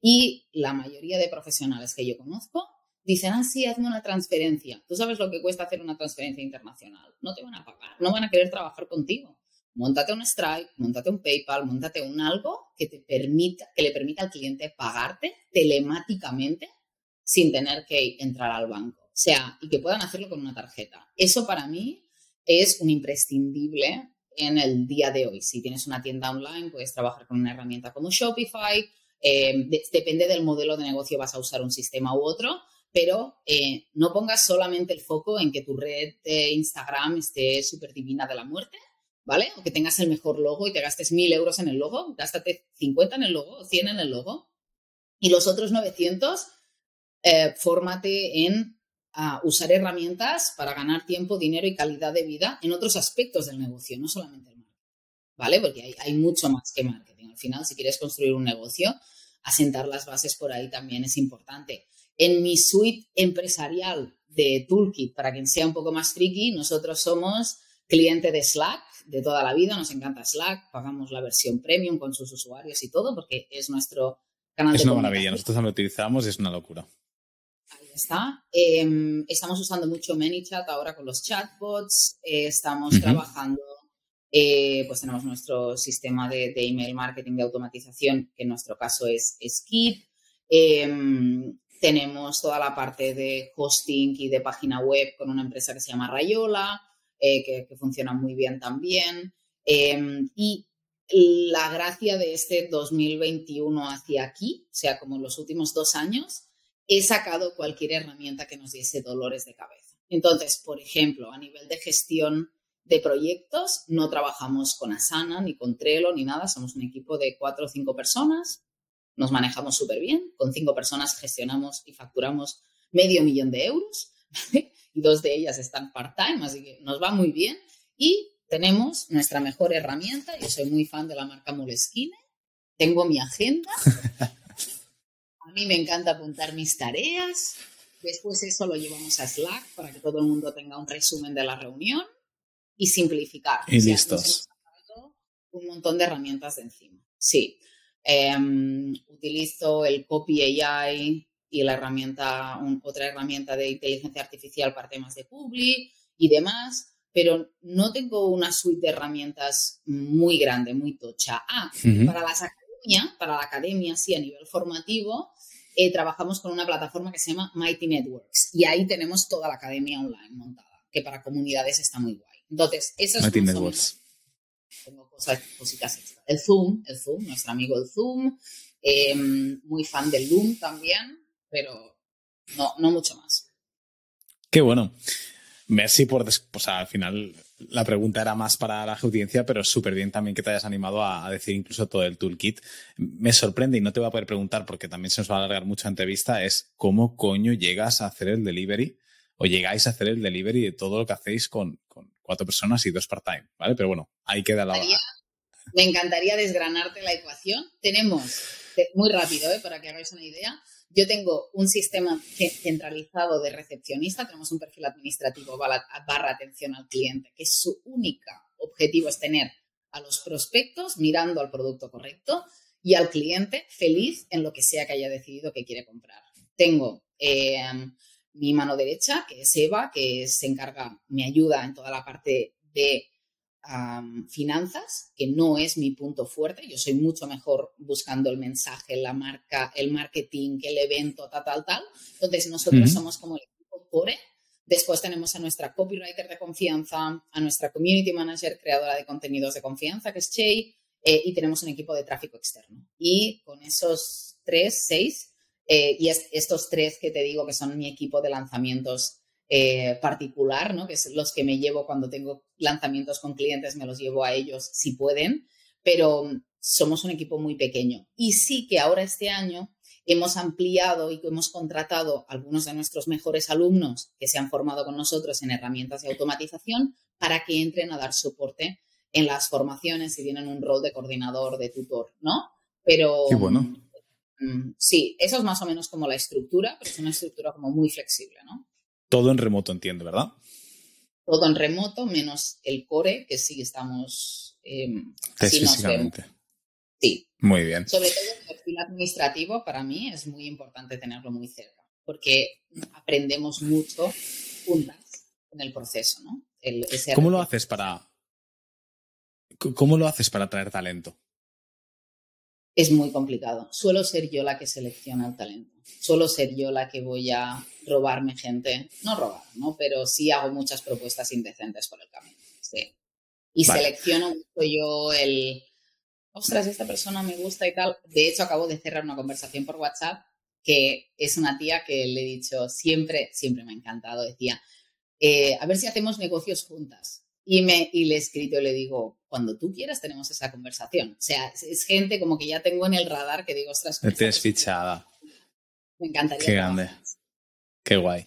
Y la mayoría de profesionales que yo conozco dicen, ah, sí, hazme una transferencia. Tú sabes lo que cuesta hacer una transferencia internacional. No te van a pagar, no van a querer trabajar contigo. Móntate un Stripe, montate un PayPal, montate un algo que te permita, que le permita al cliente pagarte telemáticamente sin tener que entrar al banco. O sea, y que puedan hacerlo con una tarjeta. Eso para mí es un imprescindible en el día de hoy. Si tienes una tienda online, puedes trabajar con una herramienta como Shopify. Eh, depende del modelo de negocio, vas a usar un sistema u otro, pero eh, no pongas solamente el foco en que tu red de Instagram esté súper divina de la muerte, ¿vale? O que tengas el mejor logo y te gastes mil euros en el logo, gástate 50 en el logo o 100 en el logo. Y los otros 900, eh, fórmate en usar herramientas para ganar tiempo, dinero y calidad de vida en otros aspectos del negocio, no solamente el marketing, ¿vale? Porque hay, hay mucho más que marketing. Al final, si quieres construir un negocio, asentar las bases por ahí también es importante. En mi suite empresarial de Toolkit, para quien sea un poco más friki, nosotros somos cliente de Slack de toda la vida, nos encanta Slack, pagamos la versión premium con sus usuarios y todo porque es nuestro canal es de Es una maravilla, nosotros también lo utilizamos y es una locura. Ahí está. Em, estamos usando mucho ManyChat ahora con los chatbots, eh, estamos trabajando, eh, pues tenemos nuestro sistema de, email marketing de automatización, que en nuestro caso es, es em, tenemos toda la parte de hosting y de página web con una empresa que se llama Rayola. Eh, que, funciona muy bien también. Em, y la gracia de este 2021 hacia aquí, o sea, como los últimos dos años, he sacado cualquier herramienta que nos diese dolores de cabeza. Entonces, por ejemplo, a nivel de gestión de proyectos, no trabajamos con Asana, ni con Trello, ni nada. Somos un equipo de cuatro o cinco personas. Nos manejamos súper bien. Con cinco personas gestionamos y facturamos medio millón de euros. y dos de ellas están part-time, así que nos va muy bien. Y tenemos nuestra mejor herramienta. Yo soy muy fan de la marca Moleskine. Tengo mi agenda. A mí me encanta apuntar mis tareas. Después eso lo llevamos a Slack para que todo el mundo tenga un resumen de la reunión y simplificar. Y listos. Un montón de herramientas de encima. Sí. Em, utilizo el Copy AI y la herramienta, otra herramienta de inteligencia artificial para temas de Publi y demás, pero no tengo una suite de herramientas muy grande, muy tocha. Ah, para las academias, para la academia, sí, a nivel formativo, eh, trabajamos con una plataforma que se llama Mighty Networks y ahí tenemos toda la academia online montada, que para comunidades está muy guay. Entonces, eso es Mighty Networks. Tengo cosas, cositas extra. El Zoom, el Zoom, nuestro amigo el Zoom, em, muy fan del Loom también, pero no, no mucho más. Qué bueno. Merci por, pues al final la pregunta era más para la audiencia, pero súper bien también que te hayas animado a, decir incluso todo el toolkit. Me sorprende y no te voy a poder preguntar porque también se nos va a alargar mucho la entrevista, es cómo coño llegas a hacer el delivery o llegáis a hacer el delivery de todo lo que hacéis con, cuatro personas y dos part-time, ¿vale? Pero bueno, ahí queda la... Me encantaría desgranarte la ecuación. Tenemos, muy rápido, ¿eh? para que hagáis una idea, yo tengo un sistema centralizado de recepcionista, tenemos un perfil administrativo barra atención al cliente, que su único objetivo es tener a los prospectos mirando al producto correcto y al cliente feliz en lo que sea que haya decidido que quiere comprar. Tengo eh, mi mano derecha, que es Eva, que se encarga, me ayuda en toda la parte de finanzas, que no es mi punto fuerte. Yo soy mucho mejor buscando el mensaje, la marca, el marketing, el evento, tal, tal, tal. Entonces, nosotros somos como el equipo core. Después tenemos a nuestra copywriter de confianza, a nuestra community manager, creadora de contenidos de confianza, que es Chey, eh, y tenemos un equipo de tráfico externo. Y con esos tres, seis, eh, y estos tres que te digo que son mi equipo de lanzamientos eh, particular, ¿no? que es los que me llevo cuando tengo lanzamientos con clientes, me los llevo a ellos si pueden, pero somos un equipo muy pequeño. Y sí que ahora este año hemos ampliado y hemos contratado a algunos de nuestros mejores alumnos que se han formado con nosotros en herramientas de automatización para que entren a dar soporte en las formaciones y tienen un rol de coordinador, de tutor, ¿no? Pero bueno. Mm, sí, eso es más o menos como la estructura, pero es una estructura como muy flexible, ¿no? Todo en remoto, entiendo, ¿verdad? Todo en remoto, menos el core, que sí estamos. Eh, físicamente. Sí. Muy bien. Sobre todo el perfil administrativo, para mí es muy importante tenerlo muy cerca, porque aprendemos mucho juntas en el proceso, ¿no? ¿Cómo lo haces para. ¿Cómo lo haces para atraer talento? Es muy complicado. Suelo ser yo la que selecciona el talento. Suelo ser yo la que voy a robarme gente. No robar, ¿no? Pero sí hago muchas propuestas indecentes por el camino. Sí. Y selecciono mucho yo el. Ostras, esta persona me gusta y tal. De hecho, acabo de cerrar una conversación por WhatsApp que es una tía que le he dicho siempre, siempre me ha encantado. Decía, eh, a ver si hacemos negocios juntas. Y, me, y le he escrito y le digo, cuando tú quieras tenemos esa conversación. O sea, es, gente como que ya tengo en el radar que digo, ostras. Me tienes fichada. Me encantaría. Qué grande. Qué guay.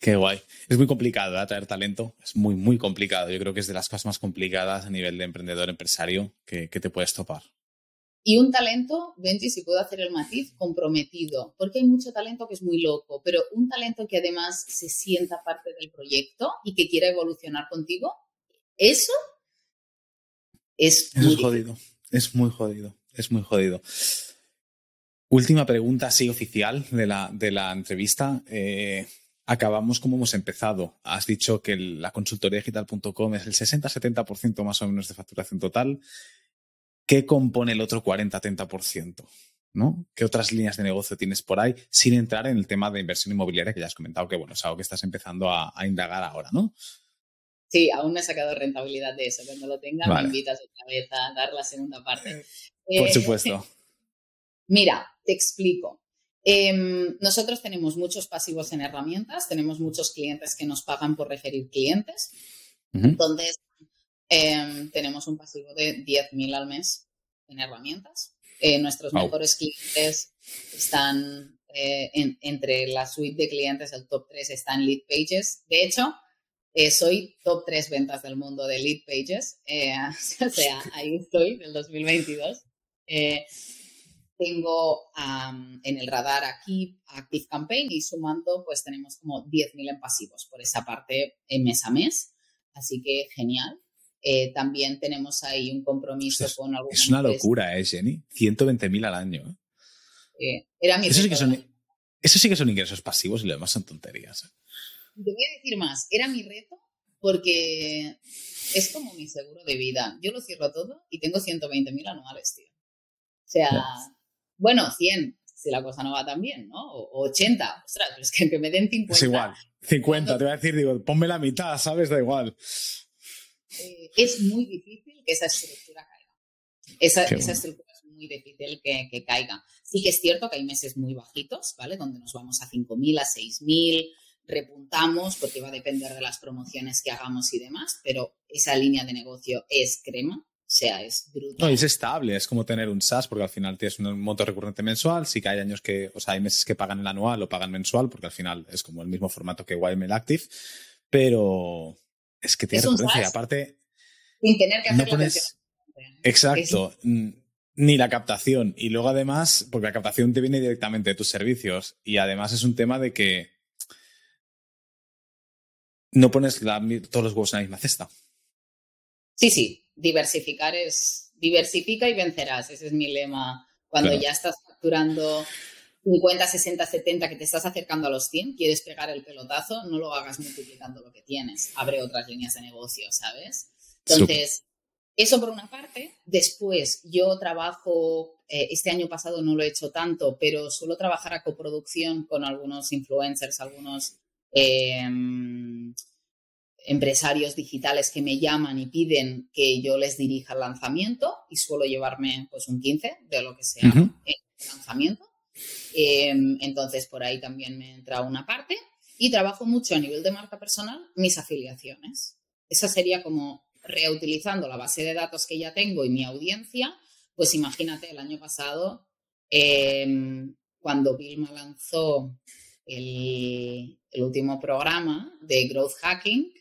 Qué guay. Es muy complicado ¿eh? atraer talento. Es muy, muy complicado. Yo creo que es de las cosas más complicadas a nivel de emprendedor, empresario que, te puedes topar. Y un talento, Benji, si puedo hacer el matiz, comprometido, porque hay mucho talento que es muy loco, pero un talento que además se sienta parte del proyecto y que quiera evolucionar contigo, eso es, muy jodido. Es muy jodido. Es muy jodido. Última pregunta, así oficial de la, de la entrevista. Eh, acabamos como hemos empezado. Has dicho que la consultoría digital.com es el 60-70% más o menos de facturación total. ¿Qué compone el otro 40-30%? ¿no? ¿Qué otras líneas de negocio tienes por ahí? Sin entrar en el tema de inversión inmobiliaria, que ya has comentado que bueno, es algo que estás empezando a, a indagar ahora, ¿no? Sí, aún no he sacado rentabilidad de eso. Cuando lo tenga, me invitas otra vez a dar la segunda parte. Por eh, supuesto. Mira, te explico. Em, nosotros tenemos muchos pasivos en herramientas, tenemos muchos clientes que nos pagan por referir clientes. Entonces, em, tenemos un pasivo de 10.000 al mes en herramientas. Eh, nuestros mejores clientes están eh, entre la suite de clientes, el top 3 está en Lead Pages. De hecho, Eh, soy top 3 ventas del mundo de lead pages, eh, o sea, ahí estoy del 2022. Eh, tengo en el radar aquí Active Campaign y sumando, pues tenemos como 10.000 en pasivos por esa parte en mes a mes. Así que genial. también tenemos ahí un compromiso con algunos. Es una locura, ¿eh, Jenny? 120.000 al año. era mi eso, sí que son, eso sí que son ingresos pasivos y lo demás son tonterías. Te voy a decir más, era mi reto porque es como mi seguro de vida. Yo lo cierro todo y tengo 120.000 anuales, tío. O sea, bueno, 100, si la cosa no va tan bien, ¿no? O 80, ostras, pero es que, que me den 50. Es igual, 50, te voy a decir, digo, ponme la mitad, ¿sabes? Da igual. Eh, es muy difícil que esa estructura caiga. Esa, esa estructura es muy difícil que, que, caiga. Sí que es cierto que hay meses muy bajitos, ¿vale? Donde nos vamos a 5.000, a 6.000, repuntamos porque va a depender de las promociones que hagamos y demás, pero esa línea de negocio es crema. O sea, es brutal. No, es estable, es como tener un SaaS, porque al final tienes un monto recurrente mensual. Sí que hay años que, o sea, hay meses que pagan el anual o pagan mensual, porque al final es como el mismo formato que YML Active, pero es que tiene recurrencia. Y aparte. Sin tener que hacer no pones... Exacto. Ni la captación. Y luego además, porque la captación te viene directamente de tus servicios. Y además es un tema de que no pones todos los huevos en la misma cesta. Sí, sí, diversificar es, diversifica y vencerás, ese es mi lema. Cuando ya estás facturando 50, 60, 70, que te estás acercando a los 100, quieres pegar el pelotazo, no lo hagas multiplicando lo que tienes, abre otras líneas de negocio, ¿sabes? Entonces, eso por una parte. Después, yo trabajo, eh, este año pasado no lo he hecho tanto, pero suelo trabajar a coproducción con algunos influencers, algunos Em, empresarios digitales que me llaman y piden que yo les dirija el lanzamiento y suelo llevarme pues un 15 de lo que sea el lanzamiento. Em, entonces por ahí también me entra una parte y trabajo mucho a nivel de marca personal mis afiliaciones. Esa sería como reutilizando la base de datos que ya tengo y mi audiencia, pues imagínate el año pasado em, cuando Vilma lanzó el, último programa de Growth Hacking,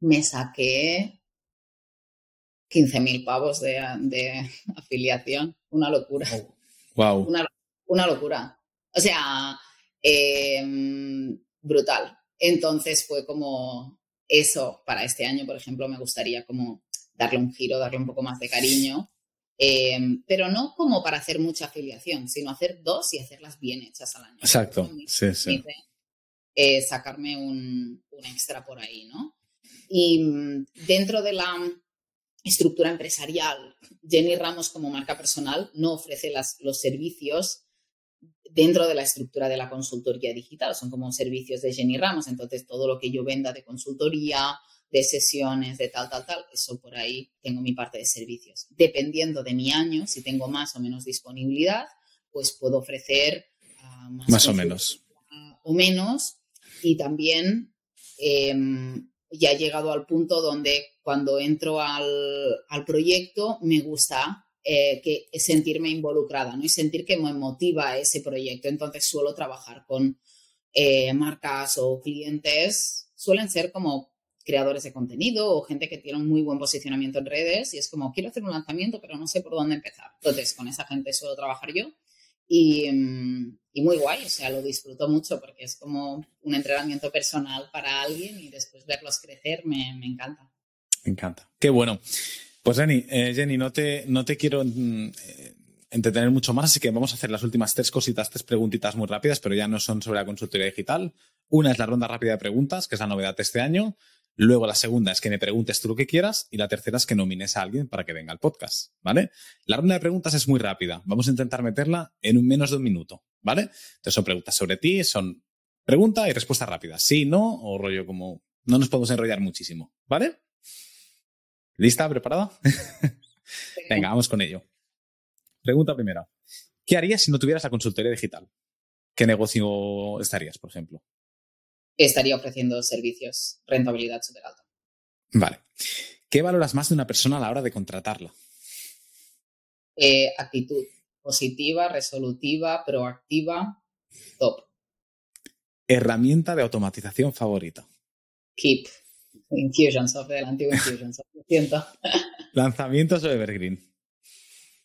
me saqué 15.000 pavos de, afiliación. Una locura. Wow. Una, locura. O sea, em, brutal. Entonces fue como eso para este año, por ejemplo, me gustaría como darle un giro, darle un poco más de cariño Em, pero no como para hacer mucha afiliación, sino hacer dos y hacerlas bien hechas al año. Exacto, sí, sí. Eh, sacarme un, extra por ahí, ¿no? Y mm, dentro de la estructura empresarial, Jenny Ramos como marca personal no ofrece los servicios dentro de la estructura de la consultoría digital, son como servicios de Jenny Ramos, entonces todo lo que yo venda de consultoría, de sesiones, de tal, tal, tal, eso por ahí tengo mi parte de servicios. Dependiendo de mi año, si tengo más o menos disponibilidad, pues puedo ofrecer ah, más, o menos. O menos. Y también em, ya he llegado al punto donde cuando entro al, proyecto me gusta eh, que sentirme involucrada ¿no? y sentir que me motiva ese proyecto. Entonces suelo trabajar con eh, marcas o clientes, suelen ser como creadores de contenido o gente que tiene un muy buen posicionamiento en redes y es como, quiero hacer un lanzamiento, pero no sé por dónde empezar. Entonces, con esa gente suelo trabajar yo y, mm, muy guay, o sea, lo disfruto mucho porque es como un entrenamiento personal para alguien y después verlos crecer me, encanta. Me encanta. Qué bueno. Pues Jenny, eh, Jenny, no te, no te quiero mm, eh, entretener mucho más, así que vamos a hacer las últimas tres cositas, tres preguntitas muy rápidas, pero ya no son sobre la consultoría digital. Una es la ronda rápida de preguntas, que es la novedad de este año. Luego la segunda es que me preguntes tú lo que quieras y la tercera es que nomines a alguien para que venga al podcast, ¿vale? La ronda de preguntas es muy rápida. Vamos a intentar meterla en menos de un minuto, ¿vale? Entonces son preguntas sobre ti, son pregunta y respuesta rápida. Sí, no, o rollo como no nos podemos enrollar muchísimo, ¿vale? ¿Lista? ¿Preparada? venga, vamos con ello. Pregunta primera. ¿Qué harías si no tuvieras la consultoría digital? ¿Qué negocio estarías, por ejemplo? estaría ofreciendo servicios, rentabilidad súper alta. Vale. ¿Qué valoras más de una persona a la hora de contratarla? Eh, actitud positiva, resolutiva, proactiva, top. Herramienta de automatización favorita. Keep. Infusionsoft, del antiguo Infusionsoft, lo siento. ¿Lanzamientos o Evergreen?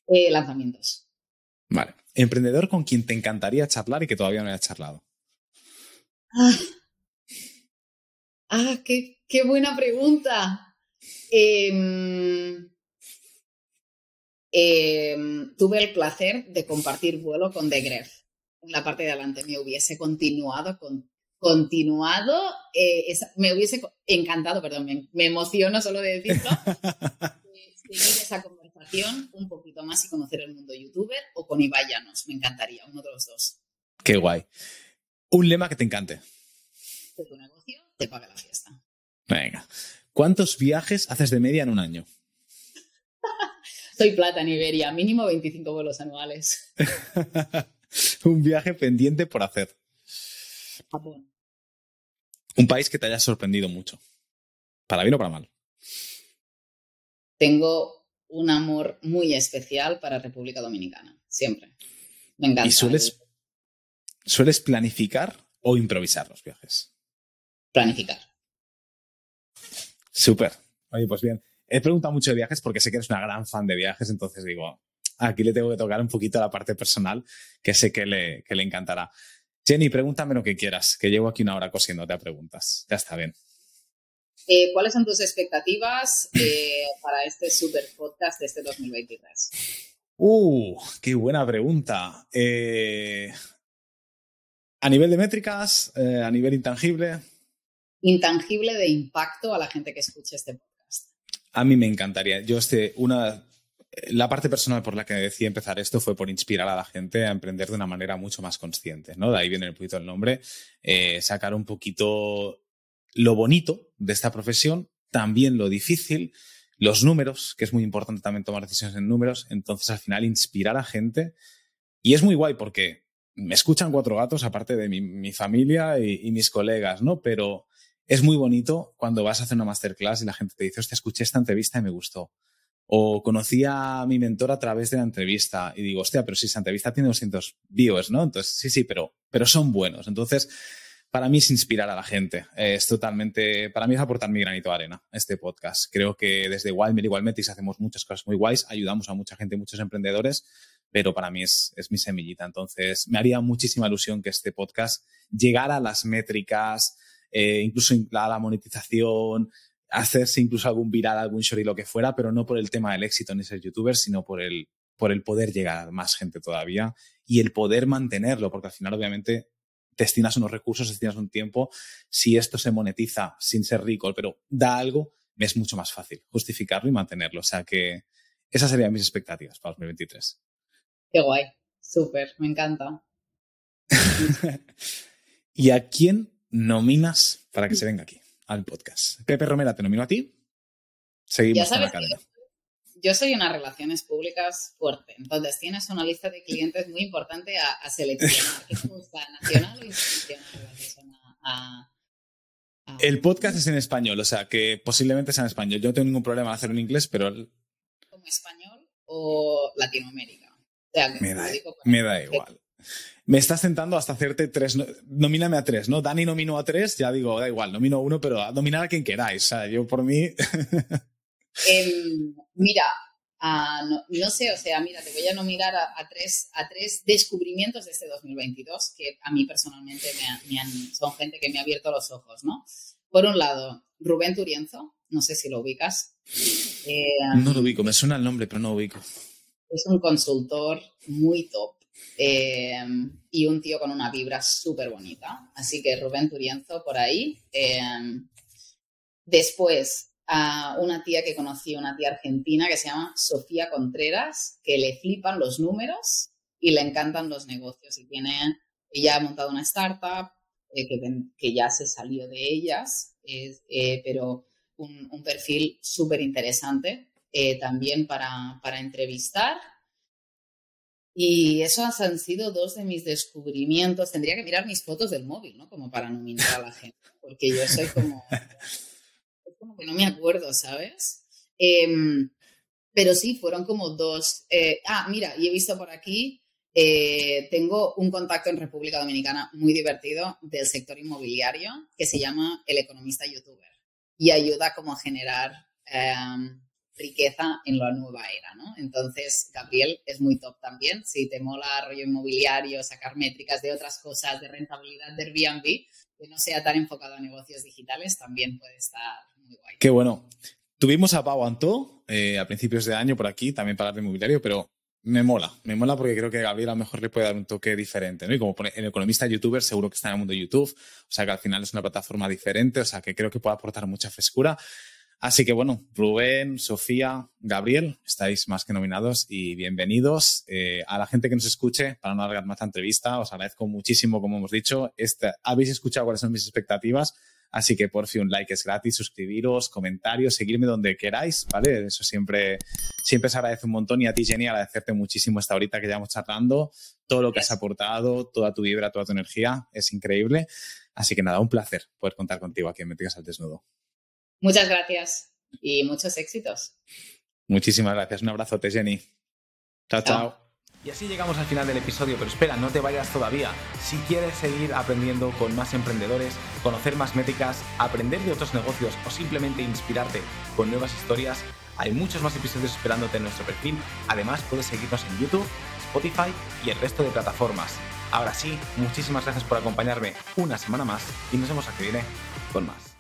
Eh, lanzamientos. Vale. Emprendedor con quien te encantaría charlar y que todavía no hayas charlado. Ah, ah qué, qué, buena pregunta. Em, em, tuve el placer de compartir vuelo con The Gref. En la parte de adelante me hubiese continuado con continuado, eh, me hubiese encantado, perdón, me, me emociono solo de decirlo, seguir esa conversación un poquito más y conocer el mundo youtuber o con Ibai Llanos, me encantaría, uno de los dos. Qué guay. Un lema que te encante. De tu negocio te paga la fiesta. Venga. ¿Cuántos viajes haces de media en un año? Soy plata en Iberia, mínimo 25 vuelos anuales. un viaje pendiente por hacer. Japón. Un país que te haya sorprendido mucho. Para bien o para mal. Tengo un amor muy especial para República Dominicana. Siempre. Me encanta. ¿Y sueles, sueles planificar o improvisar los viajes? Planificar. Súper. Oye, pues bien. He preguntado mucho de viajes porque sé que eres una gran fan de viajes, entonces digo, aquí le tengo que tocar un poquito la parte personal que sé que le, que le encantará. Jenny, pregúntame lo que quieras, que llevo aquí una hora cosiéndote a preguntas. Ya está bien. Eh, ¿Cuáles son tus expectativas eh, para este super podcast de este 2023? Uh, qué buena pregunta. Eh, a nivel de métricas, a nivel intangible. Intangible de impacto a la gente que escuche este podcast. A mí me encantaría. Yo este, una la parte personal por la que decidí empezar esto fue por inspirar a la gente a emprender de una manera mucho más consciente, ¿no? De ahí viene el poquito el nombre, eh, sacar un poquito lo bonito de esta profesión, también lo difícil, los números, que es muy importante también tomar decisiones en números, entonces al final inspirar a gente. Y es muy guay porque me escuchan cuatro gatos, aparte de mi, familia y, mis colegas, ¿no? Pero es muy bonito cuando vas a hacer una masterclass y la gente te dice, hostia, escuché esta entrevista y me gustó. O conocí a mi mentor a través de la entrevista y digo, hostia, pero si esa entrevista tiene 200 views, ¿no? Entonces, sí, sí, pero, pero son buenos. Entonces, para mí es inspirar a la gente. Es totalmente, para mí es aportar mi granito de arena este podcast. Creo que desde Wildmail y Metis hacemos muchas cosas muy guays, ayudamos a mucha gente, muchos emprendedores, pero para mí es, es mi semillita. Entonces, me haría muchísima ilusión que este podcast llegara a las métricas, eh, incluso a la monetización, hacerse incluso algún viral, algún short y lo que fuera, pero no por el tema del éxito ni ser youtuber, sino por el, por el poder llegar a más gente todavía y el poder mantenerlo, porque al final obviamente destinas unos recursos, destinas un tiempo. Si esto se monetiza sin ser rico, pero da algo, me es mucho más fácil justificarlo y mantenerlo. O sea que esas serían mis expectativas para 2023. Qué guay, súper, me encanta. ¿Y a quién nominas para que se venga aquí? Al podcast. Pepe Romera, te nomino a ti. Seguimos con la cadena. Yo soy unas relaciones públicas fuerte, entonces tienes una lista de clientes muy importante a, seleccionar. ¿Qué gusta, nacional o internacional? El podcast es en español, o sea que posiblemente sea en español. Yo no tengo ningún problema en hacerlo en inglés, pero. ¿Como español o Latinoamérica? me, da, me da igual me estás sentando hasta hacerte tres. Nomíname a tres, ¿no? Dani nominó a tres, ya digo, da igual, nomino a uno, pero nominar a quien queráis. O sea, yo por mí. Em, mira, no, sé, o sea, mira, te voy a nominar a, tres, a tres descubrimientos de este 2022 que a mí personalmente me, han, son gente que me ha abierto los ojos, ¿no? Por un lado, Rubén Turienzo, no sé si lo ubicas. no lo ubico, me suena el nombre, pero no lo ubico. Es un consultor muy top eh, y un tío con una vibra súper bonita. Así que Rubén Turienzo por ahí. Eh, después, a una tía que conocí, una tía argentina que se llama Sofía Contreras, que le flipan los números y le encantan los negocios. Y tiene, ella ha montado una startup eh, que, ya se salió de ellas, pero un, perfil súper interesante también para, para entrevistar. Y esos han sido dos de mis descubrimientos. Tendría que mirar mis fotos del móvil, ¿no? Como para nominar a la gente, porque yo soy como... es no me acuerdo, ¿sabes? Em, pero sí, fueron como dos... Eh, ah, mira, y he visto por aquí Eh, tengo un contacto en República Dominicana muy divertido del sector inmobiliario que se llama El Economista Youtuber y ayuda como a generar em, riqueza en la nueva era, ¿no? Entonces, Gabriel es muy top también. Si te mola rollo inmobiliario, sacar métricas de otras cosas, de rentabilidad de Airbnb, que no sea tan enfocado a negocios digitales, también puede estar muy guay. Qué bueno. Tuvimos a Pau Antó eh, a principios de año por aquí, también para el inmobiliario, pero me mola, me mola porque creo que Gabriel a lo mejor le puede dar un toque diferente, ¿no? Y como el economista youtuber, seguro que está en el mundo de YouTube, o sea que al final es una plataforma diferente, o sea que creo que puede aportar mucha frescura. Así que bueno, Rubén, Sofía, Gabriel, estáis más que nominados y bienvenidos. Eh, a la gente que nos escuche, para no alargar más la entrevista, os agradezco muchísimo, como hemos dicho. Este, habéis escuchado cuáles son mis expectativas, así que por fin un like es gratis, suscribiros, comentarios, seguirme donde queráis, ¿vale? Eso siempre, siempre se agradece un montón y a ti, Jenny, agradecerte muchísimo esta horita que llevamos charlando, todo lo que has aportado, toda tu vibra, toda tu energía, es increíble. Así que nada, un placer poder contar contigo aquí en Métricas al Desnudo. Muchas gracias y muchos éxitos. Muchísimas gracias. Un abrazote, Jenny. Chao, chao. Y así llegamos al final del episodio, pero espera, no te vayas todavía. Si quieres seguir aprendiendo con más emprendedores, conocer más métricas, aprender de otros negocios o simplemente inspirarte con nuevas historias, hay muchos más episodios esperándote en nuestro perfil. Además, puedes seguirnos en YouTube, Spotify y el resto de plataformas. Ahora sí, muchísimas gracias por acompañarme una semana más y nos vemos aquí viene con más.